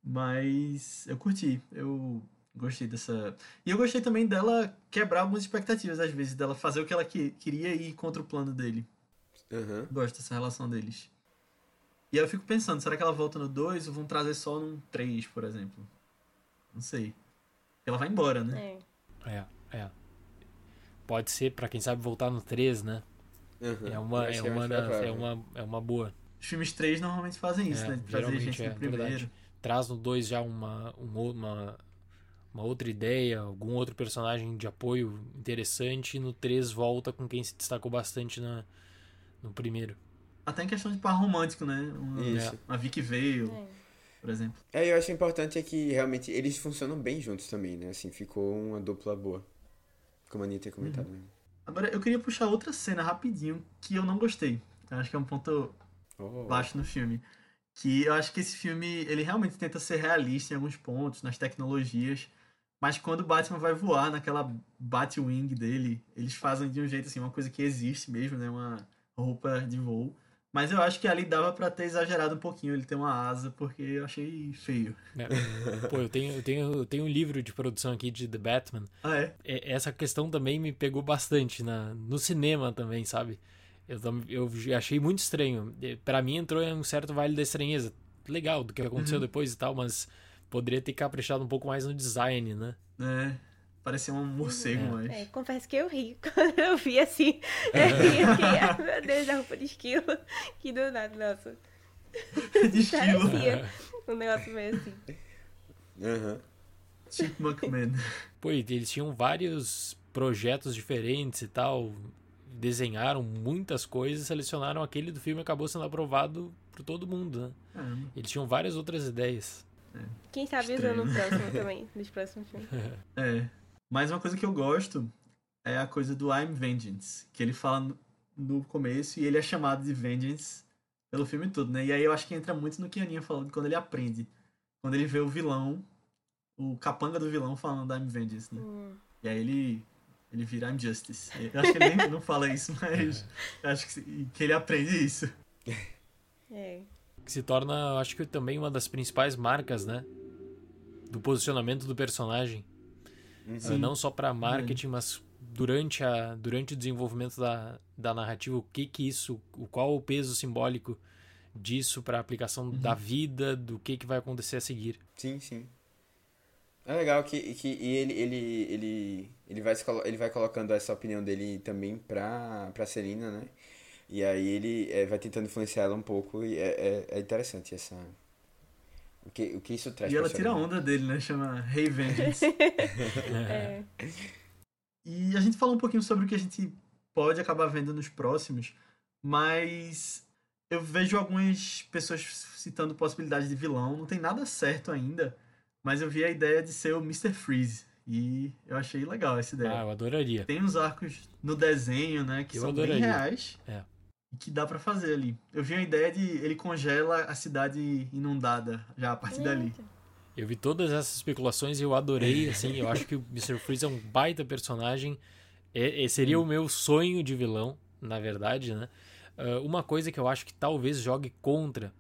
Mas eu curti. Eu gostei dessa. E eu gostei também dela quebrar algumas expectativas, às vezes, dela fazer o que ela que- queria e ir contra o plano dele. Aham. Gosto dessa relação deles. E aí eu fico pensando, será que ela volta no 2 ou vão trazer só num 3, por exemplo? Não sei. Ela vai embora, né? É. É, é. Pode ser, pra quem sabe, voltar no 3, né? Aham. É uma, é que uma, das- é uma, é uma boa. Os filmes 3 normalmente fazem isso, É, né? De trazer geralmente gente é, no primeiro. verdade. Traz no 2 já uma, um uma, uma outra ideia, algum outro personagem de apoio interessante, e no 3 volta com quem se destacou bastante na, no primeiro. Até em questão de par romântico, né? Uma, Isso. uma Vicky Vale, É. por exemplo. É, eu acho importante é que realmente eles funcionam bem juntos também, né? Assim, ficou uma dupla boa. Como a Anitta tinha comentado Uhum. mesmo. Agora, eu queria puxar outra cena rapidinho que eu não gostei. Eu acho que é um ponto Oh. baixo no filme. Que eu acho que esse filme, ele realmente tenta ser realista em alguns pontos, nas tecnologias, Mas quando o Batman vai voar naquela Batwing dele, eles fazem de um jeito assim, uma coisa que existe mesmo, né? Uma roupa de voo. Mas eu acho que ali dava para ter exagerado um pouquinho ele ter uma asa, porque eu achei feio. É. Pô, eu tenho, eu, tenho, eu tenho um livro de produção aqui de The Batman. Ah, é? Essa questão também me pegou bastante na, no cinema também, sabe? Eu, eu achei muito estranho. para mim entrou em um certo vale da estranheza. Legal do que aconteceu uhum. depois e tal, mas poderia ter caprichado um pouco mais no design, né? É. Parecia um morcego, é. mas. É, confesso que eu ri quando eu vi assim. Eu ri, eu fiquei, ah, meu Deus, a roupa de esquilo. Que do nada, nossa. De esquilo. um negócio meio assim. Aham. Uhum. Chipmunkman. Pô, e eles tinham vários projetos diferentes e tal. Desenharam muitas coisas, selecionaram aquele do filme e acabou sendo aprovado por todo mundo, né? É. Eles tinham várias outras ideias. É. Quem sabe usando no próximo também, nos próximos filmes. É. Mas uma coisa que eu gosto é a coisa do I'm Vengeance, que ele fala no começo e ele é chamado de Vengeance pelo filme todo, né? E aí eu acho que entra muito no que a Aninha falou de quando ele aprende. Quando ele vê o vilão, o capanga do vilão falando I'm Vengeance, né? Hum. E aí ele ele vira I'm Justice. Eu acho que ele nem não fala isso, mas eu acho que, que ele aprende isso. É. Que se torna, acho que também uma das principais marcas, né? Do posicionamento do personagem. Uhum. Não só para marketing, uhum. mas durante, a, durante o desenvolvimento da, da narrativa, o que que isso, o qual o peso simbólico disso para a aplicação uhum. da vida, do que que vai acontecer a seguir. Sim, sim. É legal que, que e ele, ele, ele, ele, vai, ele vai colocando essa opinião dele também pra, pra Celina, né? E aí ele é, vai tentando influenciar ela um pouco e é, é, é interessante essa, o que, o que isso traz E ela tira a onda dele, né? Chama Hey Vengeance. é. E a gente falou um pouquinho sobre o que a gente pode acabar vendo nos próximos, mas eu vejo algumas pessoas citando possibilidade de vilão. Não tem nada certo ainda, mas eu vi a ideia de ser o Mr. Freeze. E eu achei legal essa ideia. Ah, eu adoraria. Tem uns arcos no desenho, né, que eu são adoraria. bem reais. É que dá para fazer ali. Eu vi a ideia de ele congela a cidade inundada já a partir Eita. dali. Eu vi todas essas especulações e eu adorei, assim, eu acho que o Mr. Freeze é um baita personagem. É, é, seria o meu sonho de vilão, na verdade, né? Uh, uma coisa que eu acho que talvez jogue contra,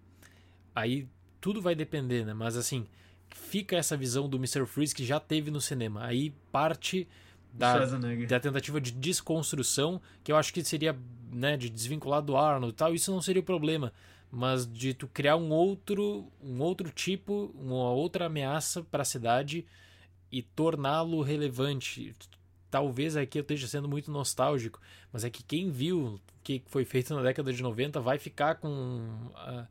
aí tudo vai depender, né? Mas assim, fica essa visão do Mr. Freeze que já teve no cinema. Aí parte da, da tentativa de desconstrução, que eu acho que seria né, de desvincular do Arnold e tal, isso não seria o problema. Mas de tu criar um outro, um outro tipo, uma outra ameaça para a cidade e torná-lo relevante. Talvez aqui eu esteja sendo muito nostálgico, mas é que quem viu o que foi feito na década de 90 vai ficar com uh,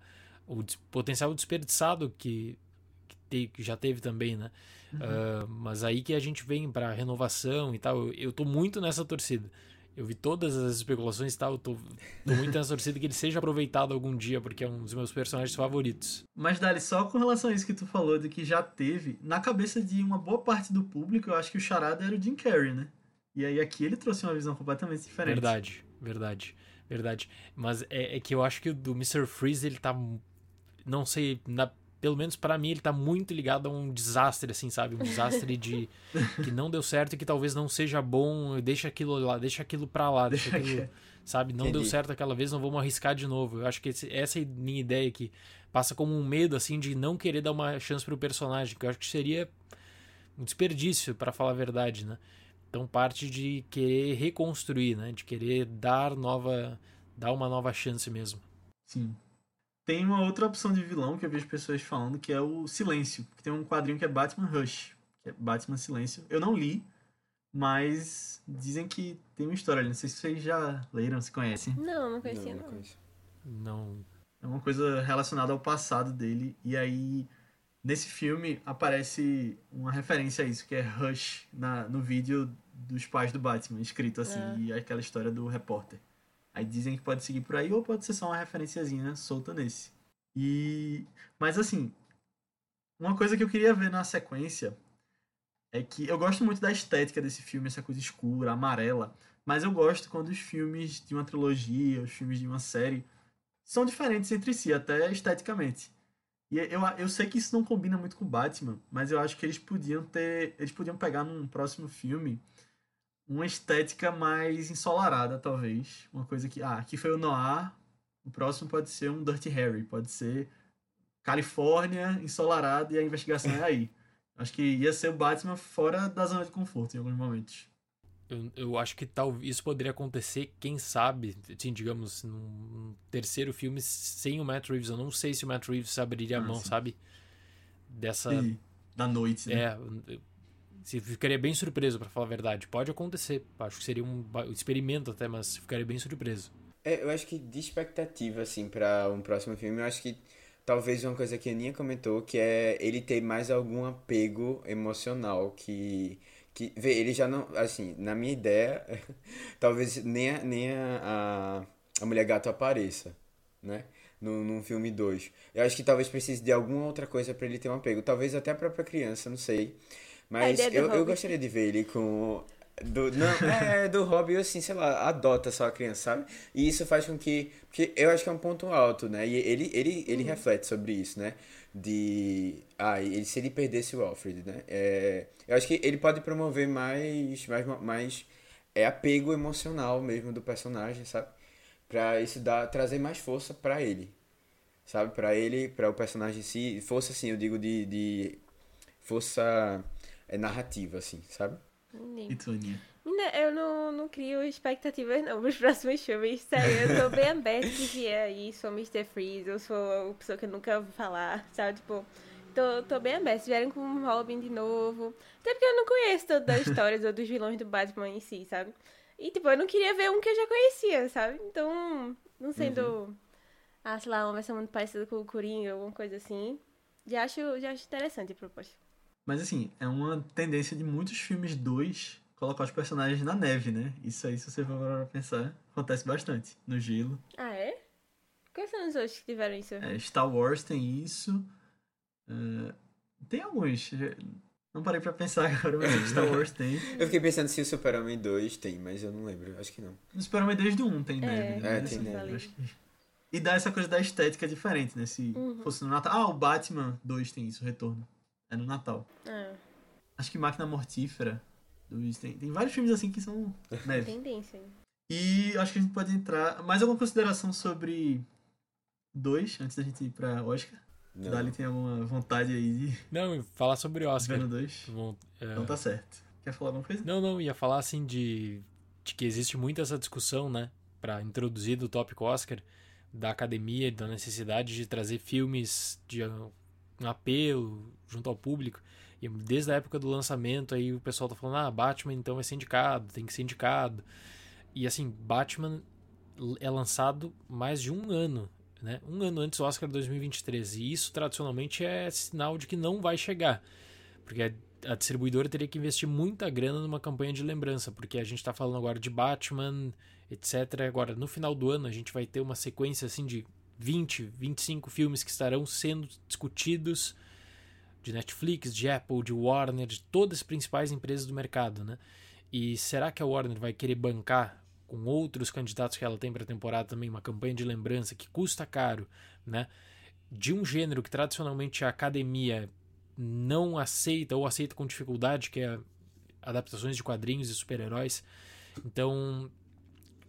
o potencial desperdiçado que, que, te, que já teve também, né? Uhum. Uh, mas aí que a gente vem para renovação e tal. Eu, eu tô muito nessa torcida. Eu vi todas as especulações e tal, eu tô, tô muito nessa torcida que ele seja aproveitado algum dia, porque é um dos meus personagens favoritos. Mas, Dali, só com relação a isso que tu falou, de que já teve, na cabeça de uma boa parte do público, eu acho que o Charada era o Jim Carrey, né? E aí aqui ele trouxe uma visão completamente diferente. Verdade, verdade, verdade. Mas é, é que eu acho que o do Mr. Freeze, ele tá. Não sei, na pelo menos para mim, ele tá muito ligado a um desastre, assim, sabe? Um desastre de que não deu certo e que talvez não seja bom, deixa aquilo lá, deixa aquilo pra lá, deixa aquilo, sabe? Não Entendi. deu certo aquela vez, não vamos arriscar de novo. Eu acho que esse, essa é a minha ideia aqui. Passa como um medo, assim, de não querer dar uma chance pro personagem, que eu acho que seria um desperdício, para falar a verdade, né? Então parte de querer reconstruir, né? De querer dar nova, dar uma nova chance mesmo. Sim. Tem uma outra opção de vilão que eu vejo pessoas falando, que é o Silêncio. Que tem um quadrinho que é Batman Rush, que é Batman Silêncio. Eu não li, mas dizem que tem uma história ali. Não sei se vocês já leram, se conhecem. Não, não conhecia, não. Não. não. É uma coisa relacionada ao passado dele. E aí, nesse filme, aparece uma referência a isso, que é Rush, na, no vídeo dos pais do Batman, escrito assim, é. e aquela história do repórter. Aí dizem que pode seguir por aí ou pode ser só uma referenciazinha solta nesse. E mas assim, uma coisa que eu queria ver na sequência é que eu gosto muito da estética desse filme, essa coisa escura, amarela, mas eu gosto quando os filmes de uma trilogia, os filmes de uma série são diferentes entre si, até esteticamente. E eu, eu sei que isso não combina muito com Batman, mas eu acho que eles podiam ter. Eles podiam pegar num próximo filme uma estética mais ensolarada, talvez. Uma coisa que. Ah, aqui foi o Noir, o próximo pode ser um Dirty Harry, pode ser Califórnia, ensolarado e a investigação é aí. Acho que ia ser o Batman fora da zona de conforto em alguns momentos. Eu, eu acho que tal isso poderia acontecer, quem sabe, assim, digamos, num terceiro filme sem o Matt Reeves. Eu não sei se o Matt Reeves abriria a ah, mão, sim. sabe? Dessa. E, da noite, né? É. Se ficaria bem surpreso, para falar a verdade. Pode acontecer. Acho que seria um experimento até, mas ficaria bem surpreso. É, eu acho que de expectativa, assim, para um próximo filme, eu acho que talvez uma coisa que a Aninha comentou, que é ele ter mais algum apego emocional que que vê, ele já não, assim, na minha ideia, talvez nem a, nem a, a, Mulher Gato apareça, né? No, num filme 2. Eu acho que talvez precise de alguma outra coisa para ele ter um apego. Talvez até a própria criança, não sei. Mas eu, eu gostaria de ver ele com do, não, é, do hobby, assim, sei lá, adota só a criança, sabe? E isso faz com que. Porque eu acho que é um ponto alto, né? E ele, ele, ele uhum. reflete sobre isso, né? De. Ah, ele, se ele perdesse o Alfred, né? É, eu acho que ele pode promover mais. mais, mais é apego emocional mesmo do personagem, sabe? Pra isso dar, trazer mais força para ele, sabe? Para ele, para o personagem em si. Força, assim, eu digo de. de força é, narrativa, assim, sabe? E tu, Aninha? Eu não, não crio expectativas não pros próximos filmes. Sério, eu tô bem aberta que vier aí, sou Mr. Freeze, eu sou a pessoa que eu nunca ouvi falar, sabe? Tipo, tô, tô bem aberta. Se vierem com um Robin de novo. Até porque eu não conheço toda a história dos vilões do Batman em si, sabe? E, tipo, eu não queria ver um que eu já conhecia, sabe? Então, não sendo. Uhum. Ah, sei lá, uma versão muito parecida com o Coringa, alguma coisa assim. Já acho, já acho interessante a proposta. Mas assim, é uma tendência de muitos filmes 2 colocar os personagens na neve, né? Isso aí, se você for para pensar, acontece bastante. No gelo. Ah, é? Quais são os outros que tiveram isso? É, Star Wars tem isso. Uh, tem alguns. Não parei pra pensar agora, mas Star Wars tem. eu fiquei pensando se o Super-Homem 2 tem, mas eu não lembro. Acho que não. O Super-Homem desde o 1 tem é, neve. Né? É, tem neve. E dá essa coisa da estética diferente, né? Se uhum. fosse no Natal. Ah, o Batman 2 tem isso, o Retorno. É no Natal. É. Acho que Máquina Mortífera. Tem, tem vários filmes assim que são neve. Tendência. E acho que a gente pode entrar. Mais alguma consideração sobre dois, antes da gente ir pra Oscar? Não. Dali tem alguma vontade aí de. Não, falar sobre Oscar. Vendo dois? Bom, é... Então tá certo. Quer falar alguma coisa? Não, não, ia falar assim de, de que existe muito essa discussão, né? Pra introduzir do tópico Oscar, da academia, da necessidade de trazer filmes de um apelo junto ao público. E desde a época do lançamento aí o pessoal tá falando, ah, Batman então vai ser indicado, tem que ser indicado. E assim, Batman é lançado mais de um ano, né? Um ano antes do Oscar 2023. E isso tradicionalmente é sinal de que não vai chegar. Porque a distribuidora teria que investir muita grana numa campanha de lembrança, porque a gente está falando agora de Batman, etc. Agora, no final do ano, a gente vai ter uma sequência assim de 20, 25 filmes que estarão sendo discutidos de Netflix, de Apple, de Warner, de todas as principais empresas do mercado, né? E será que a Warner vai querer bancar com outros candidatos que ela tem para a temporada também uma campanha de lembrança que custa caro, né? De um gênero que tradicionalmente a academia não aceita ou aceita com dificuldade, que é adaptações de quadrinhos e super-heróis. Então,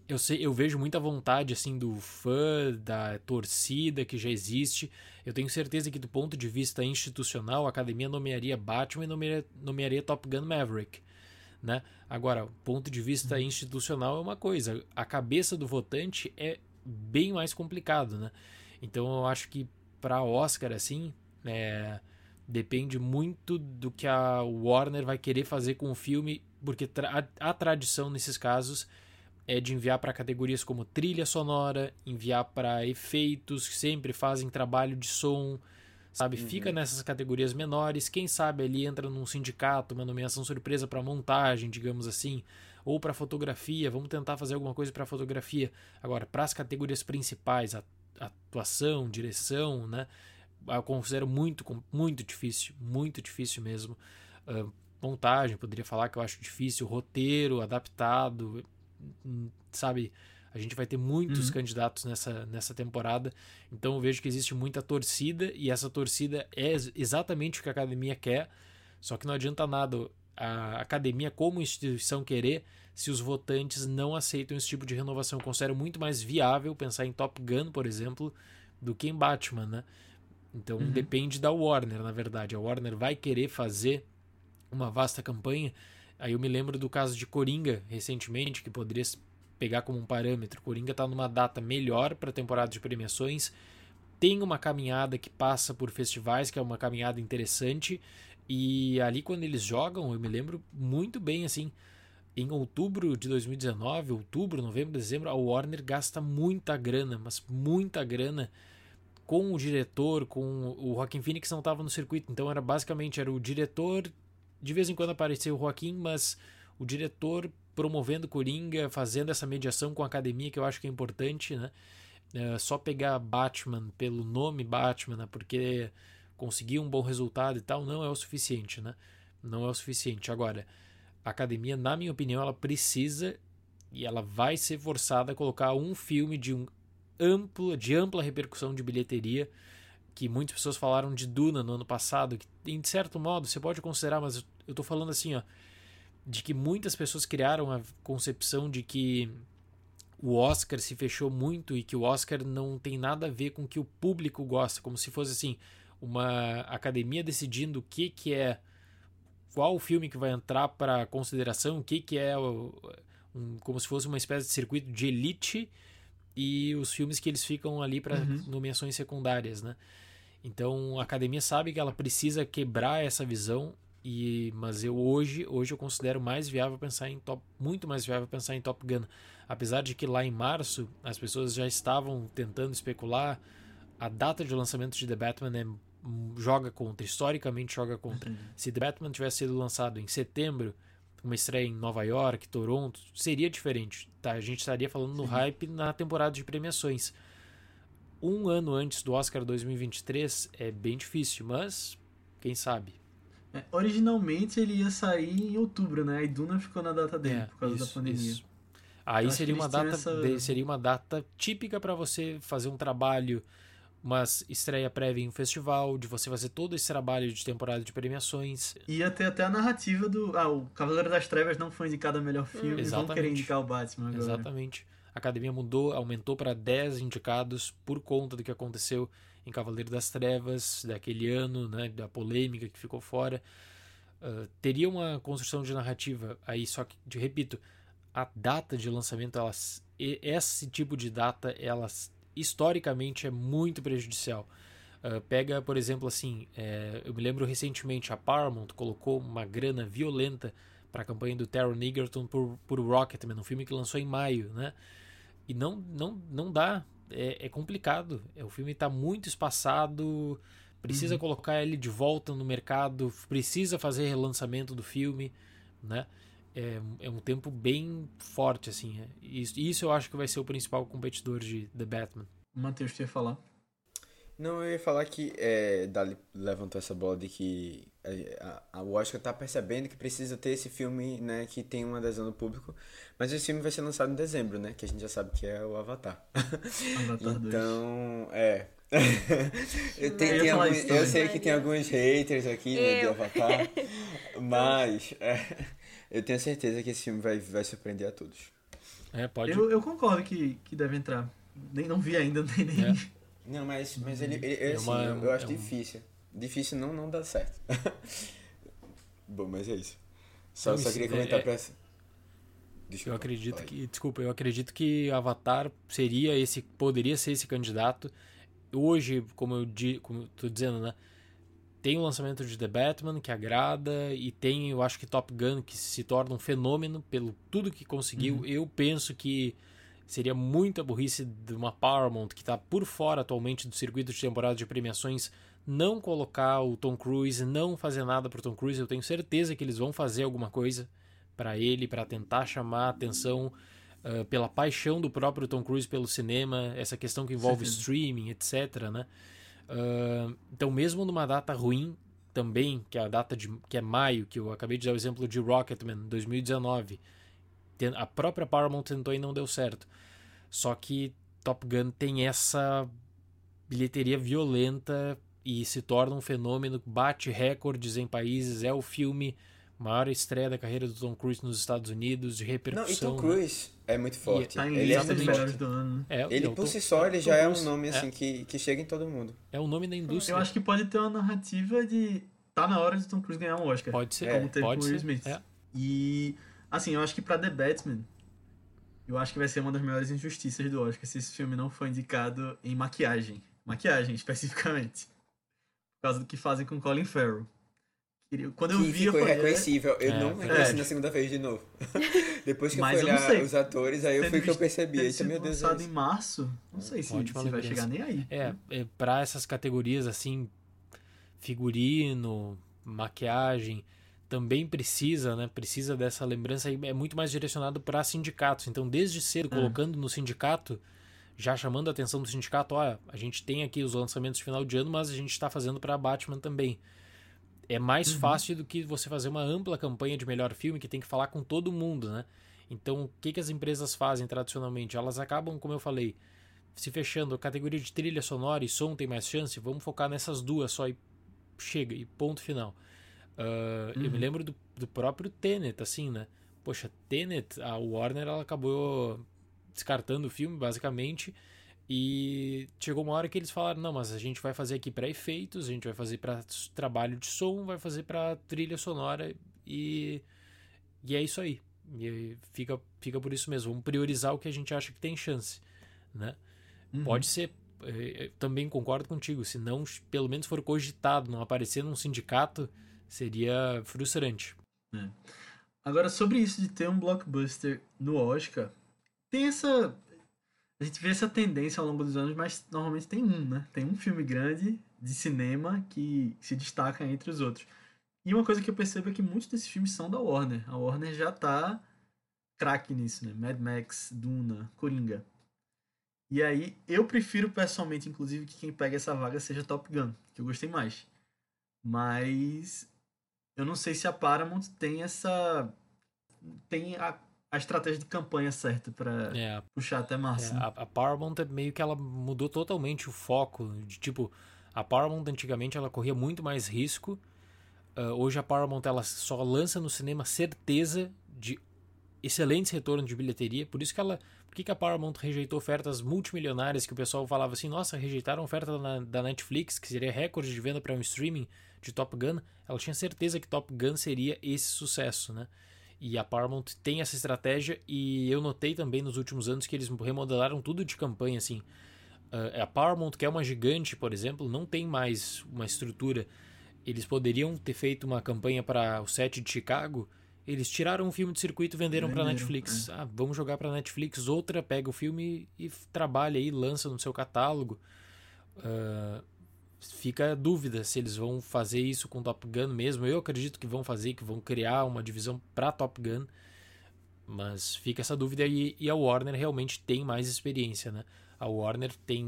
eu sei, eu vejo muita vontade assim do fã, da torcida que já existe. Eu tenho certeza que do ponto de vista institucional, a academia nomearia Batman e nomearia, nomearia Top Gun Maverick, né? Agora, ponto de vista uhum. institucional é uma coisa, a cabeça do votante é bem mais complicado, né? Então eu acho que para Oscar assim, é, depende muito do que a Warner vai querer fazer com o filme, porque tra a, a tradição nesses casos é de enviar para categorias como trilha sonora, enviar para efeitos, que sempre fazem trabalho de som, sabe? Uhum. Fica nessas categorias menores. Quem sabe ali entra num sindicato, uma nomeação surpresa para montagem, digamos assim, ou para fotografia. Vamos tentar fazer alguma coisa para fotografia. Agora, para as categorias principais, atuação, direção, né? Eu considero muito, muito difícil, muito difícil mesmo. Uh, montagem, poderia falar que eu acho difícil, roteiro adaptado, sabe, A gente vai ter muitos uhum. candidatos nessa, nessa temporada, então eu vejo que existe muita torcida e essa torcida é exatamente o que a academia quer, só que não adianta nada a academia, como instituição, querer se os votantes não aceitam esse tipo de renovação. Eu considero muito mais viável pensar em Top Gun, por exemplo, do que em Batman, né? Então uhum. depende da Warner, na verdade. A Warner vai querer fazer uma vasta campanha. Aí eu me lembro do caso de Coringa recentemente, que poderia pegar como um parâmetro. Coringa está numa data melhor para a temporada de premiações. Tem uma caminhada que passa por festivais, que é uma caminhada interessante. E ali quando eles jogam, eu me lembro muito bem assim, em outubro de 2019, outubro, novembro, dezembro, a Warner gasta muita grana, mas muita grana com o diretor, com o Joaquim Phoenix não estava no circuito, então era basicamente era o diretor, de vez em quando aparecia o Joaquim, mas o diretor promovendo Coringa, fazendo essa mediação com a academia que eu acho que é importante, né? É, só pegar Batman pelo nome Batman, né? porque conseguir um bom resultado e tal, não é o suficiente, né? Não é o suficiente. Agora, a academia, na minha opinião, ela precisa e ela vai ser forçada a colocar um filme de um de ampla repercussão de bilheteria, que muitas pessoas falaram de Duna no ano passado, que em certo modo você pode considerar, mas eu estou falando assim, ó, de que muitas pessoas criaram a concepção de que o Oscar se fechou muito e que o Oscar não tem nada a ver com o que o público gosta, como se fosse assim, uma academia decidindo o que, que é qual o filme que vai entrar para consideração, o que, que é um, como se fosse uma espécie de circuito de elite e os filmes que eles ficam ali para uhum. nomeações secundárias, né? Então a academia sabe que ela precisa quebrar essa visão e mas eu hoje hoje eu considero mais viável pensar em top muito mais viável pensar em Top Gun apesar de que lá em março as pessoas já estavam tentando especular a data de lançamento de The Batman é joga contra, historicamente joga contra. Uhum. Se The Batman tivesse sido lançado em setembro, uma estreia em Nova York, Toronto, seria diferente. Tá? A gente estaria falando no hype na temporada de premiações. Um ano antes do Oscar 2023 é bem difícil, mas quem sabe. É, originalmente ele ia sair em outubro, né? E Duna ficou na data dele é, por causa isso, da pandemia. Isso. Aí seria uma data essa... seria uma data típica para você fazer um trabalho mas estreia prévia em um festival, de você fazer todo esse trabalho de temporada de premiações. Ia ter até a narrativa do. Ah, o Cavaleiro das Trevas não foi indicado a melhor filme, Exatamente. vão querer indicar o Batman agora. Exatamente. A academia mudou, aumentou para 10 indicados por conta do que aconteceu em Cavaleiro das Trevas, daquele ano, né, da polêmica que ficou fora. Uh, teria uma construção de narrativa aí, só que, de, repito, a data de lançamento, esse tipo de data, elas historicamente é muito prejudicial. Uh, pega, por exemplo, assim, é, eu me lembro recentemente a Paramount colocou uma grana violenta para a campanha do Taron Egerton por, por Rocketman, um filme que lançou em maio, né? E não, não, não dá, é, é complicado. É, o filme está muito espaçado, precisa uhum. colocar ele de volta no mercado, precisa fazer relançamento do filme, né? É, é um tempo bem forte, assim. É. Isso, isso eu acho que vai ser o principal competidor de The Batman. Matheus, ia falar? Não, eu ia falar que é, Dali levantou essa bola de que a, a, o Oscar tá percebendo que precisa ter esse filme, né, que tem uma adesão do público, mas esse filme vai ser lançado em dezembro, né, que a gente já sabe que é o Avatar. Avatar então, é. eu, tenho, tem alguns, eu sei que tem alguns haters aqui né, de Avatar, mas é, eu tenho certeza que esse filme vai, vai surpreender a todos. É, pode. Eu, eu concordo que, que deve entrar. Nem não vi ainda, nem. nem... É. Não, mas, mas ele, ele é assim, uma, eu acho é difícil. Um... Difícil não, não dá certo. Bom, mas é isso. Só, não, só queria comentar é... pra essa. Desculpa, eu acredito que. Desculpa, eu acredito que Avatar seria esse. Poderia ser esse candidato. Hoje, como eu, como eu tô dizendo, né? Tem o lançamento de The Batman, que agrada, e tem, eu acho que Top Gun, que se torna um fenômeno pelo tudo que conseguiu. Uhum. Eu penso que seria muita burrice de uma Paramount, que está por fora atualmente do circuito de temporada de premiações, não colocar o Tom Cruise, não fazer nada pro Tom Cruise. Eu tenho certeza que eles vão fazer alguma coisa para ele, para tentar chamar a atenção uh, pela paixão do próprio Tom Cruise pelo cinema, essa questão que envolve Sim. streaming, etc. Né? Uh, então, mesmo numa data ruim, também, que é a data de que é maio, que eu acabei de dar o exemplo de Rocketman 2019, a própria Paramount tentou e não deu certo. Só que Top Gun tem essa bilheteria violenta e se torna um fenômeno, bate recordes em países, é o filme maior estreia da carreira do Tom Cruise nos Estados Unidos, de repercussão. Não, e Tom Cruise né? é muito forte. Tá em ele é muito forte. do ano. É, ele por si só ele já é um nome assim é. que, que chega em todo mundo. É um nome da indústria. Eu acho que pode ter uma narrativa de tá na hora de Tom Cruise ganhar um Oscar. Pode ser, como é, teve pode com Will Smith. É. E assim, eu acho que para The Batman eu acho que vai ser uma das maiores injustiças do Oscar se esse filme não for indicado em maquiagem. Maquiagem, especificamente. Por causa do que fazem com Colin Farrell. Quando eu que vi, ficou eu falei, reconhecível. Eu é, não reconheci é. na segunda vez de novo. Depois que Mas eu fui olhar os atores, aí eu fui que eu percebi. Eita, meu Deus. lançado em março, não sei se, se vai chegar nem aí. É, é, pra essas categorias assim, figurino, maquiagem, também precisa, né? Precisa dessa lembrança e é muito mais direcionado para sindicatos. Então, desde cedo, é. colocando no sindicato, já chamando a atenção do sindicato, olha, a gente tem aqui os lançamentos de final de ano, mas a gente está fazendo para Batman também. É mais uhum. fácil do que você fazer uma ampla campanha de melhor filme que tem que falar com todo mundo, né? Então, o que, que as empresas fazem tradicionalmente? Elas acabam, como eu falei, se fechando. A categoria de trilha sonora e som tem mais chance, vamos focar nessas duas só e chega, e ponto final. Uh, uhum. Eu me uhum. lembro do, do próprio Tenet, assim, né? Poxa, Tenet, a Warner ela acabou descartando o filme, basicamente. E chegou uma hora que eles falaram: não, mas a gente vai fazer aqui para efeitos, a gente vai fazer para trabalho de som, vai fazer para trilha sonora e, e é isso aí. E fica, fica por isso mesmo. Vamos priorizar o que a gente acha que tem chance, né? Uhum. Pode ser. Eu é, é, também concordo contigo. Se não, pelo menos for cogitado, não aparecer num sindicato, seria frustrante. É. Agora, sobre isso de ter um blockbuster no Oscar, tem essa. A gente vê essa tendência ao longo dos anos, mas normalmente tem um, né? Tem um filme grande de cinema que se destaca entre os outros. E uma coisa que eu percebo é que muitos desses filmes são da Warner. A Warner já tá craque nisso, né? Mad Max, Duna, Coringa. E aí, eu prefiro pessoalmente, inclusive, que quem pega essa vaga seja Top Gun, que eu gostei mais. Mas eu não sei se a Paramount tem essa. tem a a estratégia de campanha certa para é, puxar até massa. É, a, a, Paramount é meio que ela mudou totalmente o foco. De tipo, a Paramount antigamente ela corria muito mais risco. Uh, hoje a Paramount ela só lança no cinema certeza de excelentes retornos de bilheteria. Por isso que ela. Por que, que a Paramount rejeitou ofertas multimilionárias que o pessoal falava assim, nossa, rejeitaram a oferta da, da Netflix, que seria recorde de venda para um streaming de Top Gun. Ela tinha certeza que Top Gun seria esse sucesso, né? E a Paramount tem essa estratégia e eu notei também nos últimos anos que eles remodelaram tudo de campanha assim. Uh, a Paramount, que é uma gigante, por exemplo, não tem mais uma estrutura. Eles poderiam ter feito uma campanha para o set de Chicago. Eles tiraram o filme de circuito e venderam, venderam para Netflix. É. Ah, vamos jogar para Netflix. Outra pega o filme e trabalha aí, lança no seu catálogo. Uh, fica a dúvida se eles vão fazer isso com Top Gun mesmo. Eu acredito que vão fazer, que vão criar uma divisão para Top Gun. Mas fica essa dúvida e, e, a Warner realmente tem mais experiência, né? A Warner tem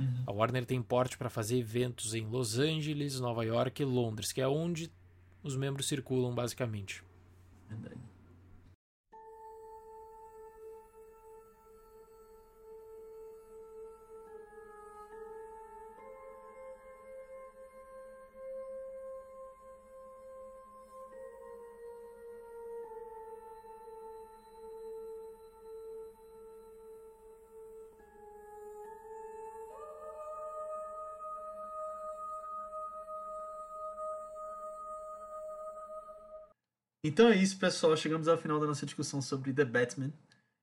uhum. a Warner tem porte para fazer eventos em Los Angeles, Nova York e Londres, que é onde os membros circulam basicamente. Verdade. Então é isso, pessoal. Chegamos ao final da nossa discussão sobre The Batman.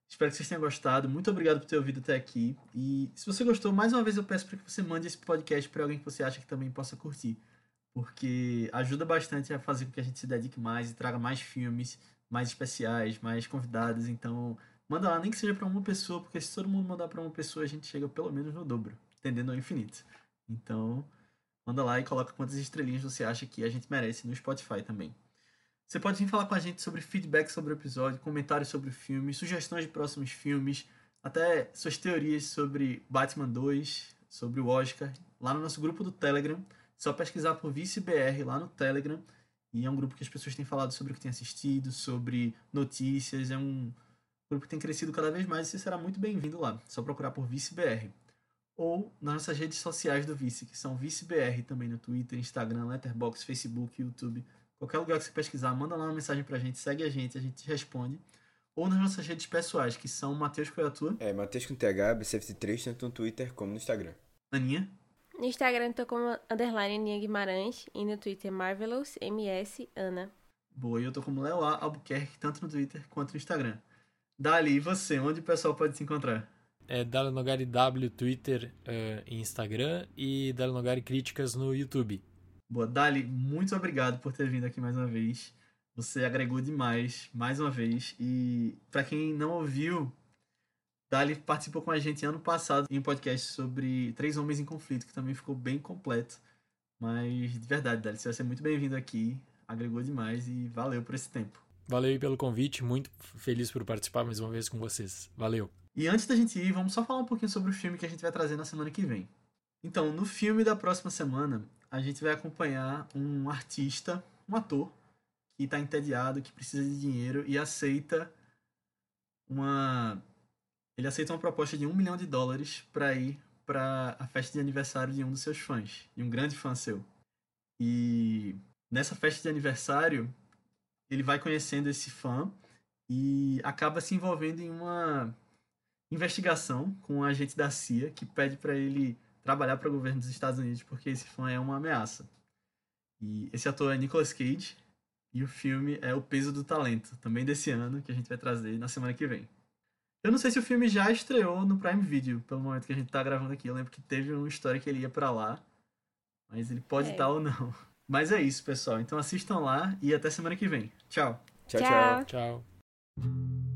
Espero que vocês tenham gostado. Muito obrigado por ter ouvido até aqui. E se você gostou, mais uma vez eu peço para que você mande esse podcast para alguém que você acha que também possa curtir. Porque ajuda bastante a fazer com que a gente se dedique mais e traga mais filmes, mais especiais, mais convidados. Então, manda lá, nem que seja para uma pessoa, porque se todo mundo mandar para uma pessoa, a gente chega pelo menos no dobro, tendendo ao infinito. Então, manda lá e coloca quantas estrelinhas você acha que a gente merece no Spotify também. Você pode vir falar com a gente sobre feedback sobre o episódio, comentários sobre o filme, sugestões de próximos filmes, até suas teorias sobre Batman 2, sobre o Oscar, lá no nosso grupo do Telegram. Só pesquisar por ViceBR lá no Telegram. E é um grupo que as pessoas têm falado sobre o que têm assistido, sobre notícias. É um, grupo tem crescido cada vez mais e você será muito bem-vindo lá. Só procurar por ViceBR. Ou nas nossas redes sociais do Vice, que são ViceBR também no Twitter, Instagram, Letterboxd, Facebook, YouTube. Qualquer lugar que você pesquisar, manda lá uma mensagem pra gente, segue a gente, a gente responde. Ou nas nossas redes pessoais, que são Matheus Coiatua. É, Matheus com TH, B73, tanto no Twitter como no Instagram. Aninha. No Instagram tô como underline Aninha Guimarães e no Twitter Marvelous MS Ana. Boa, e eu tô como Leo A. Albuquerque, tanto no Twitter quanto no Instagram. Dali, e você? Onde o pessoal pode se encontrar? É Dali Nogari W, Twitter uh, e Instagram e Dali Nogari Críticas no YouTube. Boa, Dali, muito obrigado por ter vindo aqui mais uma vez. Você agregou demais, mais uma vez. E para quem não ouviu, Dali participou com a gente ano passado em um podcast sobre Três Homens em Conflito, que também ficou bem completo. Mas, de verdade, Dali, você vai ser muito bem-vindo aqui. Agregou demais e valeu por esse tempo. Valeu aí pelo convite, muito feliz por participar mais uma vez com vocês. Valeu. E antes da gente ir, vamos só falar um pouquinho sobre o filme que a gente vai trazer na semana que vem. Então, no filme da próxima semana, a gente vai acompanhar um artista, um ator, que está entediado, que precisa de dinheiro e aceita uma. Ele aceita uma proposta de um milhão de dólares para ir para a festa de aniversário de um dos seus fãs, de um grande fã seu. E nessa festa de aniversário, ele vai conhecendo esse fã e acaba se envolvendo em uma investigação com um agente da CIA que pede para ele trabalhar para o governo dos Estados Unidos porque esse fã é uma ameaça. E esse ator é Nicolas Cage e o filme é O Peso do Talento, também desse ano, que a gente vai trazer na semana que vem. Eu não sei se o filme já estreou no Prime Video, pelo momento que a gente tá gravando aqui. Eu lembro que teve uma história que ele ia para lá, mas ele pode estar é. tá ou não. Mas é isso, pessoal. Então assistam lá e até semana que vem. Tchau. Tchau, tchau. Tchau. sprung